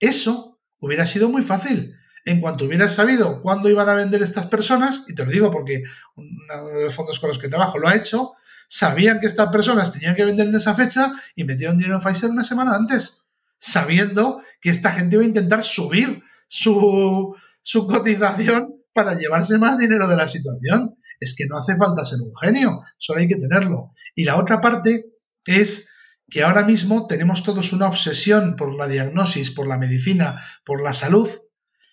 Eso hubiera sido muy fácil. En cuanto hubieras sabido cuándo iban a vender estas personas, y te lo digo porque uno de los fondos con los que trabajo lo ha hecho, sabían que estas personas tenían que vender en esa fecha y metieron dinero en Pfizer una semana antes, sabiendo que esta gente iba a intentar subir su, su cotización para llevarse más dinero de la situación. Es que no hace falta ser un genio, solo hay que tenerlo. Y la otra parte es que ahora mismo tenemos todos una obsesión por la diagnosis, por la medicina, por la salud,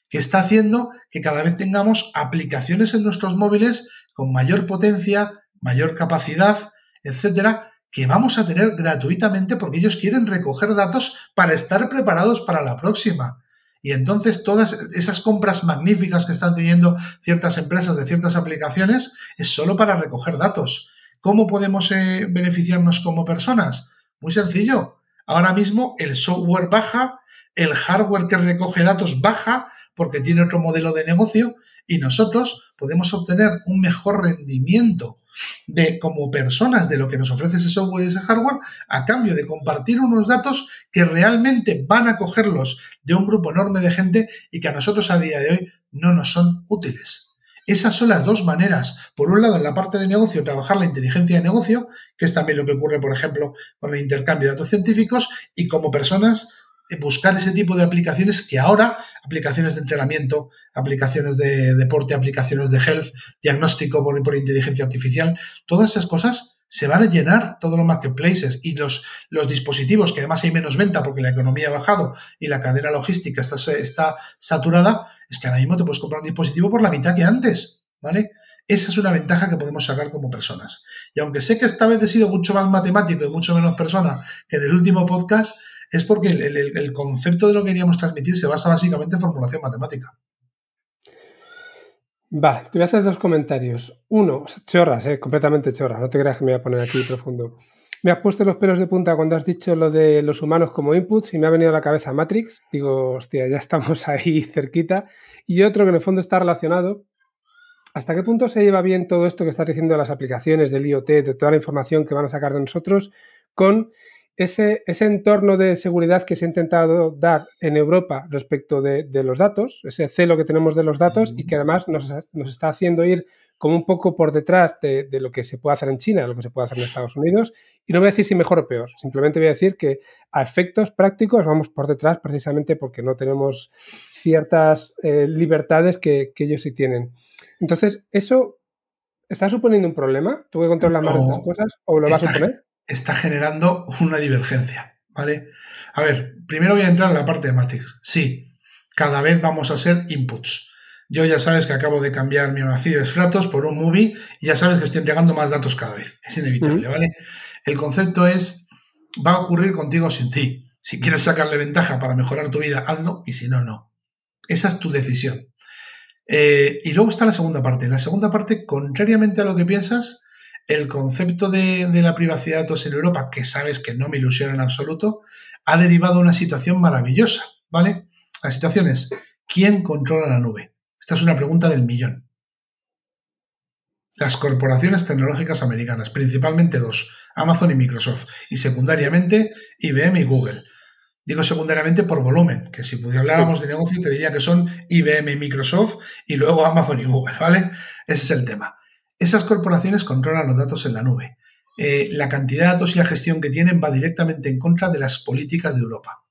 que está haciendo que cada vez tengamos aplicaciones en nuestros móviles con mayor potencia, mayor capacidad, etcétera, que vamos a tener gratuitamente porque ellos quieren recoger datos para estar preparados para la próxima. Y entonces todas esas compras magníficas que están teniendo ciertas empresas de ciertas aplicaciones es solo para recoger datos. ¿Cómo podemos eh, beneficiarnos como personas? Muy sencillo. Ahora mismo el software baja, el hardware que recoge datos baja porque tiene otro modelo de negocio y nosotros podemos obtener un mejor rendimiento de como personas de lo que nos ofrece ese software y ese hardware a cambio de compartir unos datos que realmente van a cogerlos de un grupo enorme de gente y que a nosotros a día de hoy no nos son útiles. Esas son las dos maneras. Por un lado, en la parte de negocio, trabajar la inteligencia de negocio, que es también lo que ocurre, por ejemplo, con el intercambio de datos científicos, y como personas, buscar ese tipo de aplicaciones que ahora, aplicaciones de entrenamiento, aplicaciones de deporte, aplicaciones de health, diagnóstico por, inteligencia artificial, todas esas cosas se van a llenar todos los marketplaces y los, los dispositivos, que además hay menos venta porque la economía ha bajado y la cadena logística está, está saturada, es que ahora mismo te puedes comprar un dispositivo por la mitad que antes, ¿vale? Esa es una ventaja que podemos sacar como personas. Y aunque sé que esta vez he sido mucho más matemático y mucho menos persona que en el último podcast, es porque el, concepto de lo que queríamos transmitir se basa básicamente en formulación matemática. Vale, te voy a hacer dos comentarios. Uno, chorras, eh, completamente chorras, no te creas que me voy a poner aquí profundo. Me has puesto los pelos de punta cuando has dicho lo de los humanos como inputs y me ha venido a la cabeza Matrix. Digo, hostia, ya estamos ahí cerquita. Y otro que en el fondo está relacionado. ¿Hasta qué punto se lleva bien todo esto que estás diciendo de las aplicaciones del IoT, de toda la información que van a sacar de nosotros, con ese, entorno de seguridad que se ha intentado dar en Europa respecto de, los datos, ese celo que tenemos de los datos y que además nos, está haciendo ir como un poco por detrás de, lo que se puede hacer en China, de lo que se puede hacer en Estados Unidos. Y no voy a decir si mejor o peor, simplemente voy a decir que a efectos prácticos vamos por detrás precisamente porque no tenemos ciertas eh, libertades que, ellos sí tienen. Entonces, ¿eso está suponiendo un problema? ¿Tú que controlas más estas cosas o lo vas a suponer? Está generando una divergencia, ¿vale? A ver, primero voy a entrar en la parte de Matrix. Sí, cada vez vamos a ser inputs. Yo ya sabes que acabo de cambiar mi vacío de fratos por un movie y ya sabes que estoy entregando más datos cada vez. Es inevitable, ¿vale? El concepto es, va a ocurrir contigo sin ti. Si quieres sacarle ventaja para mejorar tu vida, hazlo y si no, no. Esa es tu decisión. Eh, y luego está la segunda parte. La segunda parte, contrariamente a lo que piensas, el concepto de, la privacidad de datos en Europa, que sabes que no me ilusiona en absoluto, ha derivado a una situación maravillosa, ¿vale? La situación es, ¿quién controla la nube? Esta es una pregunta del millón. Las corporaciones tecnológicas americanas, principalmente dos, Amazon y Microsoft, y secundariamente IBM y Google. Digo secundariamente por volumen, que si pudiéramos de negocio te diría que son IBM y Microsoft y luego Amazon y Google, ¿vale? Ese es el tema. Esas corporaciones controlan los datos en la nube. Eh, la cantidad de datos y la gestión que tienen va directamente en contra de las políticas de Europa.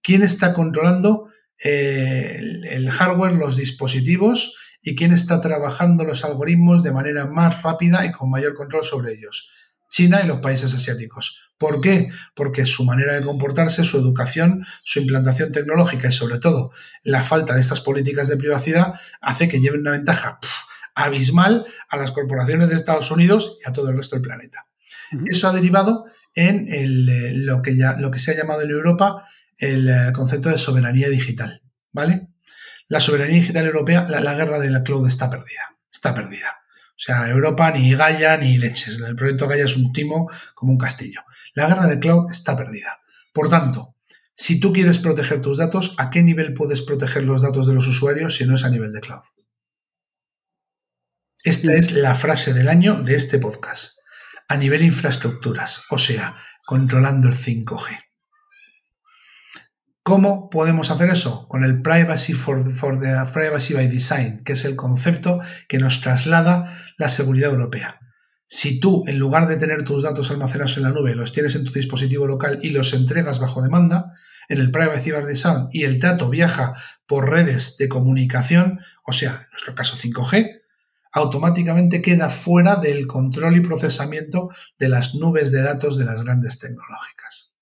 ¿Quién está controlando eh, el, hardware, los dispositivos y quién está trabajando los algoritmos de manera más rápida y con mayor control sobre ellos. China y los países asiáticos. ¿Por qué? Porque su manera de comportarse, su educación, su implantación tecnológica y sobre todo la falta de estas políticas de privacidad hace que lleven una ventaja abismal a las corporaciones de Estados Unidos y a todo el resto del planeta. Eso ha derivado en eh, lo, que ya, lo que se ha llamado en Europa el eh, concepto de soberanía digital, ¿vale? La soberanía digital europea, la, guerra de la cloud está perdida, está perdida. O sea, Europa ni Gaia ni leches. El proyecto Gaia es un timo como un castillo. La guerra de cloud está perdida. Por tanto, si tú quieres proteger tus datos, ¿a qué nivel puedes proteger los datos de los usuarios si no es a nivel de cloud? Esta es la frase del año de este podcast. A nivel infraestructuras, o sea, controlando el 5G. ¿Cómo podemos hacer eso? Con el Privacy for, the Privacy by Design, que es el concepto que nos traslada la seguridad europea. Si tú, en lugar de tener tus datos almacenados en la nube, los tienes en tu dispositivo local y los entregas bajo demanda, en el Privacy by Design y el dato viaja por redes de comunicación, o sea, en nuestro caso 5G, automáticamente queda fuera del control y procesamiento de las nubes de datos de las grandes tecnológicas.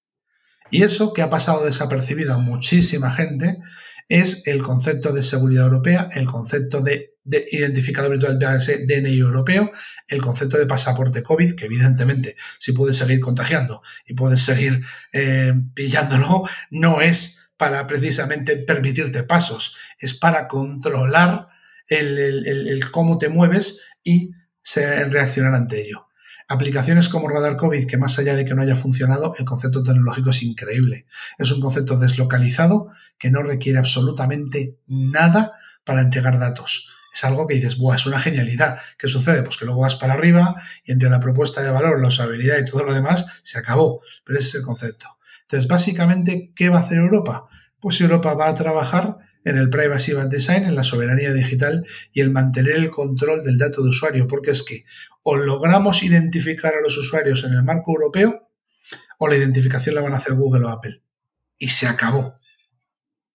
Y eso que ha pasado desapercibido a muchísima gente es el concepto de seguridad europea, el concepto de, identificador virtual de DNI europeo, el concepto de pasaporte COVID, que evidentemente si puedes seguir contagiando y puedes seguir eh, pillándolo, no es para precisamente permitirte pasos, es para controlar el, cómo te mueves y reaccionar ante ello. Aplicaciones como Radar COVID, que más allá de que no haya funcionado, el concepto tecnológico es increíble. Es un concepto deslocalizado que no requiere absolutamente nada para entregar datos. Es algo que dices, Buah, es una genialidad. ¿Qué sucede? Pues que luego vas para arriba y entre la propuesta de valor, la usabilidad y todo lo demás, se acabó. Pero ese es el concepto. Entonces, básicamente, ¿qué va a hacer Europa? Pues Europa va a trabajar en el Privacy by Design, en la soberanía digital y el mantener el control del dato de usuario, porque es que o logramos identificar a los usuarios en el marco europeo o la identificación la van a hacer Google o Apple. Y se acabó.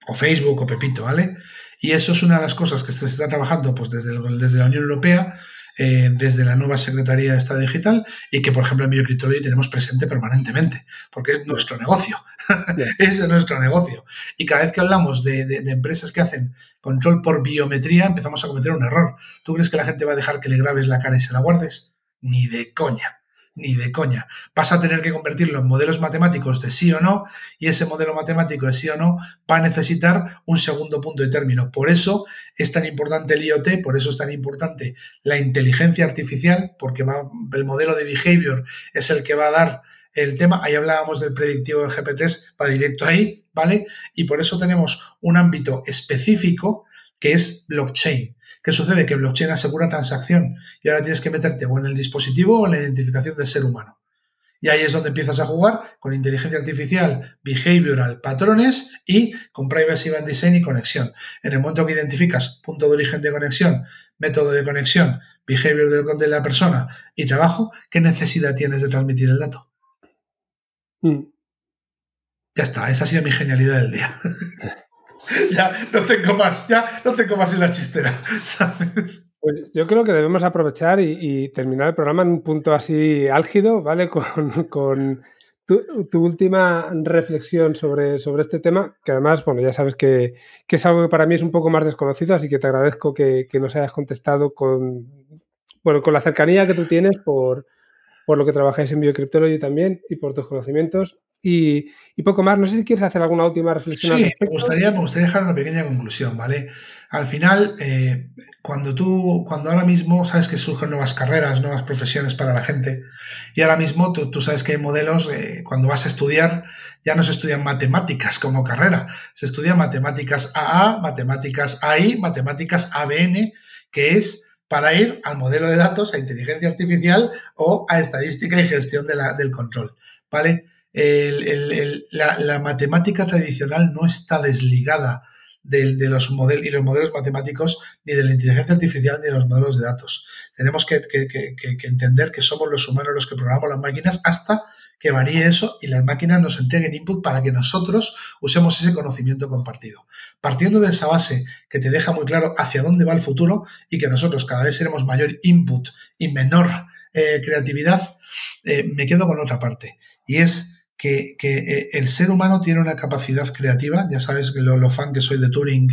O Facebook o Pepito, ¿vale? Y eso es una de las cosas que se está trabajando pues, desde, desde la Unión Europea eh, desde la nueva Secretaría de Estado Digital y que, por ejemplo, en BioCryptology tenemos presente permanentemente, porque es nuestro negocio. es nuestro negocio. Y cada vez que hablamos de, de, empresas que hacen control por biometría, empezamos a cometer un error. ¿Tú crees que la gente va a dejar que le grabes la cara y se la guardes? Ni de coña ni de coña. Vas a tener que convertirlo en modelos matemáticos de sí o no y ese modelo matemático de sí o no va a necesitar un segundo punto de término. Por eso es tan importante el IoT, por eso es tan importante la inteligencia artificial, porque va, el modelo de behavior es el que va a dar el tema. Ahí hablábamos del predictivo del GP3, va directo ahí, ¿vale? Y por eso tenemos un ámbito específico que es blockchain. ¿Qué sucede? Que blockchain asegura transacción y ahora tienes que meterte o en el dispositivo o en la identificación del ser humano. Y ahí es donde empiezas a jugar con inteligencia artificial, behavioral, patrones y con privacy band design y conexión. En el momento que identificas punto de origen de conexión, método de conexión, behavior de la persona y trabajo, ¿qué necesidad tienes de transmitir el dato? Mm. Ya está, esa ha sido mi genialidad del día. ya no tengo más, ya no tengo más en la chistera, ¿sabes? Pues yo creo que debemos aprovechar y, terminar el programa en un punto así álgido, ¿vale? Con, tu, última reflexión sobre, sobre este tema, que además, bueno, ya sabes que, es algo que para mí es un poco más desconocido, así que te agradezco que, nos hayas contestado con, bueno, con la cercanía que tú tienes por, por lo que trabajáis en Biocriptology también y por tus conocimientos. Y, poco más. No sé si quieres hacer alguna última reflexión. Sí, me gustaría, me gustaría dejar una pequeña conclusión, ¿vale? Al final, eh, cuando tú, cuando ahora mismo sabes que surgen nuevas carreras, nuevas profesiones para la gente, y ahora mismo tú, sabes que hay modelos, eh, cuando vas a estudiar, ya no se estudian matemáticas como carrera, se estudian matemáticas AA, matemáticas AI, matemáticas ABN, que es para ir al modelo de datos, a inteligencia artificial o a estadística y gestión del control, ¿vale? La, matemática tradicional no está desligada de, los modelos y los modelos matemáticos, ni de la inteligencia artificial, ni de los modelos de datos. Tenemos que, entender que somos los humanos los que programamos las máquinas hasta que varíe eso y las máquinas nos entreguen input para que nosotros usemos ese conocimiento compartido. Partiendo de esa base que te deja muy claro hacia dónde va el futuro y que nosotros cada vez seremos mayor input y menor eh, creatividad, eh, me quedo con otra parte. Y es que, eh, el ser humano tiene una capacidad creativa, ya sabes lo, lo fan que soy de Turing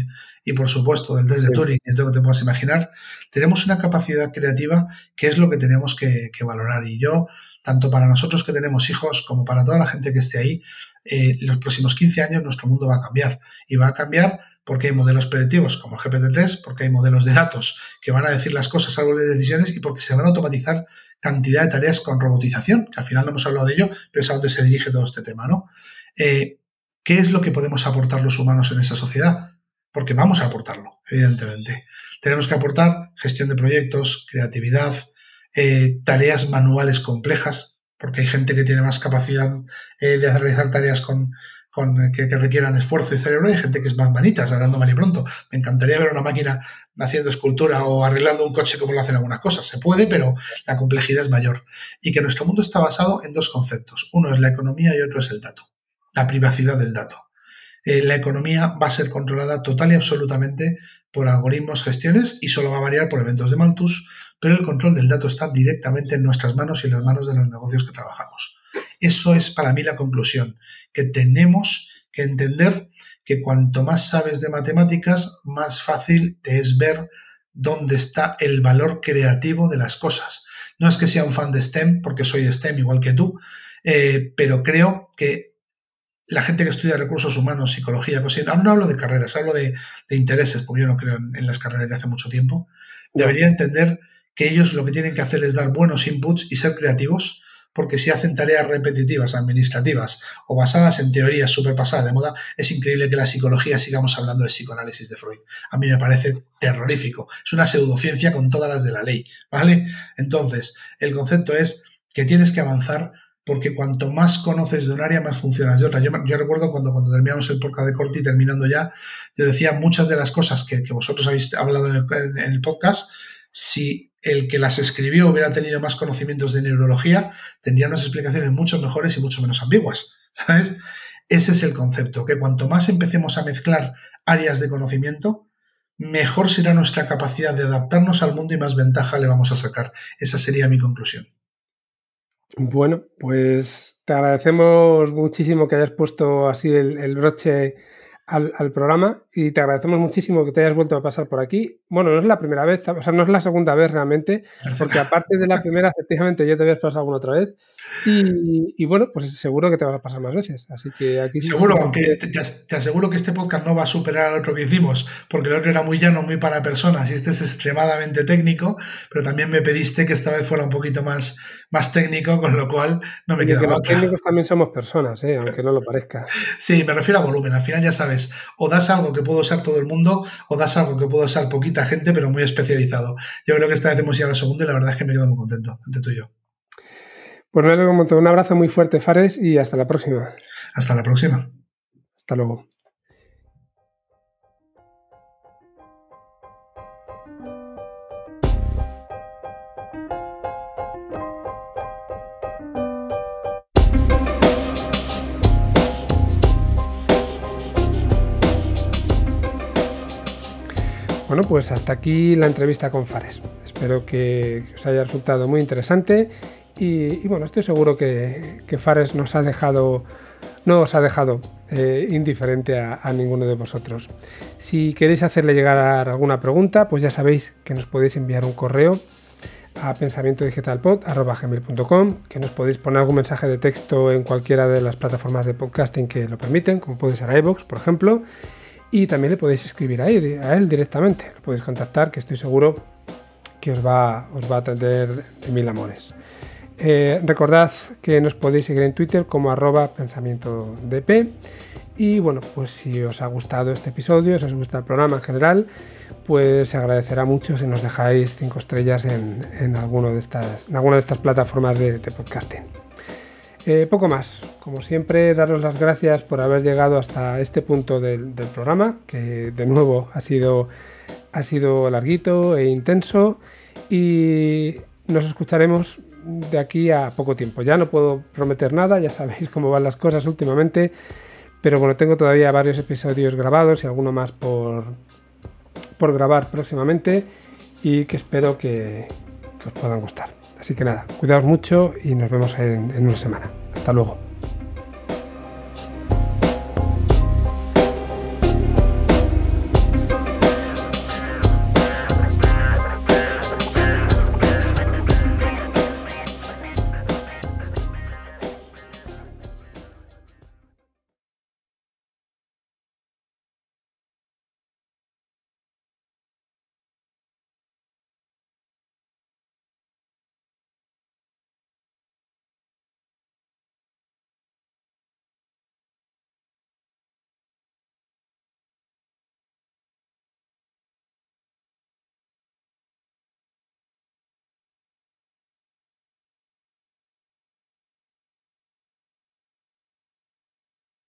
y por supuesto del test de Turing y todo lo que te puedas imaginar, tenemos una capacidad creativa que es lo que tenemos que, valorar. Y yo, tanto para nosotros que tenemos hijos como para toda la gente que esté ahí, eh, los próximos 15 años nuestro mundo va a cambiar. Y va a cambiar porque hay modelos predictivos como el GPT-3, porque hay modelos de datos que van a decir las cosas, árboles de decisiones y porque se van a automatizar cantidad de tareas con robotización, que al final no hemos hablado de ello, pero es a donde se dirige todo este tema, ¿no? Eh, ¿Qué es lo que podemos aportar los humanos en esa sociedad? Porque vamos a aportarlo, evidentemente. Tenemos que aportar gestión de proyectos, creatividad, eh, tareas manuales complejas, porque hay gente que tiene más capacidad eh, de realizar tareas con, que, requieran esfuerzo y cerebro, hay gente que es más manitas, hablando mal y pronto. Me encantaría ver una máquina haciendo escultura o arreglando un coche como lo hacen algunas cosas. Se puede, pero la complejidad es mayor. Y que nuestro mundo está basado en dos conceptos. Uno es la economía y otro es el dato, la privacidad del dato. Eh, la economía va a ser controlada total y absolutamente por algoritmos, gestiones y solo va a variar por eventos de Malthus, pero el control del dato está directamente en nuestras manos y en las manos de los negocios que trabajamos. Eso es para mí la conclusión, que tenemos que entender que cuanto más sabes de matemáticas, más fácil te es ver dónde está el valor creativo de las cosas. No es que sea un fan de STEM, porque soy de STEM igual que tú, eh, pero creo que la gente que estudia recursos humanos, psicología, cosas, no hablo de carreras, hablo de, intereses, porque yo no creo en, las carreras de hace mucho tiempo, debería entender que ellos lo que tienen que hacer es dar buenos inputs y ser creativos porque si hacen tareas repetitivas, administrativas o basadas en teorías superpasadas de moda, es increíble que la psicología sigamos hablando de psicoanálisis de Freud. A mí me parece terrorífico. Es una pseudociencia con todas las de la ley, ¿vale? Entonces, el concepto es que tienes que avanzar porque cuanto más conoces de un área, más funcionas de otra. Yo, recuerdo cuando, cuando terminamos el podcast de Corti, terminando ya, yo decía muchas de las cosas que, vosotros habéis hablado en el podcast, si el que las escribió hubiera tenido más conocimientos de neurología, tendría unas explicaciones mucho mejores y mucho menos ambiguas. ¿Sabes? Ese es el concepto, que cuanto más empecemos a mezclar áreas de conocimiento, mejor será nuestra capacidad de adaptarnos al mundo y más ventaja le vamos a sacar. Esa sería mi conclusión. Bueno, pues te agradecemos muchísimo que hayas puesto así el, el broche al, programa y te agradecemos muchísimo que te hayas vuelto a pasar por aquí. Bueno, no es la primera vez, o sea, no es la segunda vez realmente, porque aparte de la primera, efectivamente, ya te habías pasado alguna otra vez. Y, bueno, pues seguro que te vas a pasar más veces. Así que aquí Seguro, aunque te, aseguro que este podcast no va a superar al otro que hicimos, porque el otro era muy llano, muy para personas, y este es extremadamente técnico, pero también me pediste que esta vez fuera un poquito más, más técnico, con lo cual no me queda Los técnicos también somos personas, ¿eh? aunque no lo parezca. Sí, me refiero a volumen. Al final ya sabes, o das algo que puedo usar todo el mundo, o das algo que puedo usar poquita gente, pero muy especializado. Yo creo que esta vez hemos ya la segunda y la verdad es que me quedo muy contento entre tú y yo. Pues un abrazo muy fuerte, Fares, y hasta la próxima. Hasta la próxima. Hasta luego. Bueno, pues hasta aquí la entrevista con Fares. Espero que os haya resultado muy interesante y, bueno, estoy seguro que, Fares no os ha dejado eh, indiferente a, ninguno de vosotros. Si queréis hacerle llegar alguna pregunta, pues ya sabéis que nos podéis enviar un correo a pensamientodigitalpod.com, que nos podéis poner algún mensaje de texto en cualquiera de las plataformas de podcasting que lo permiten, como puede ser iVoox, por ejemplo, y también le podéis escribir a él, a él directamente, lo podéis contactar, que estoy seguro que os va, os va a atender de mil amores. Eh, recordad que nos podéis seguir en Twitter como arroba pensamiento. Y bueno, pues si os ha gustado este episodio, si os gusta el programa en general, pues se agradecerá mucho si nos dejáis cinco estrellas en, en, alguno de estas, en alguna de estas plataformas de, podcasting. Eh, poco más. Como siempre, daros las gracias por haber llegado hasta este punto del, programa, que de nuevo ha sido, ha sido larguito e intenso. Y nos escucharemos de aquí a poco tiempo. Ya no puedo prometer nada, ya sabéis cómo van las cosas últimamente. Pero bueno, tengo todavía varios episodios grabados y alguno más por, por grabar próximamente y que espero que, os puedan gustar. Así que nada, cuidaos mucho y nos vemos en una semana. Hasta luego.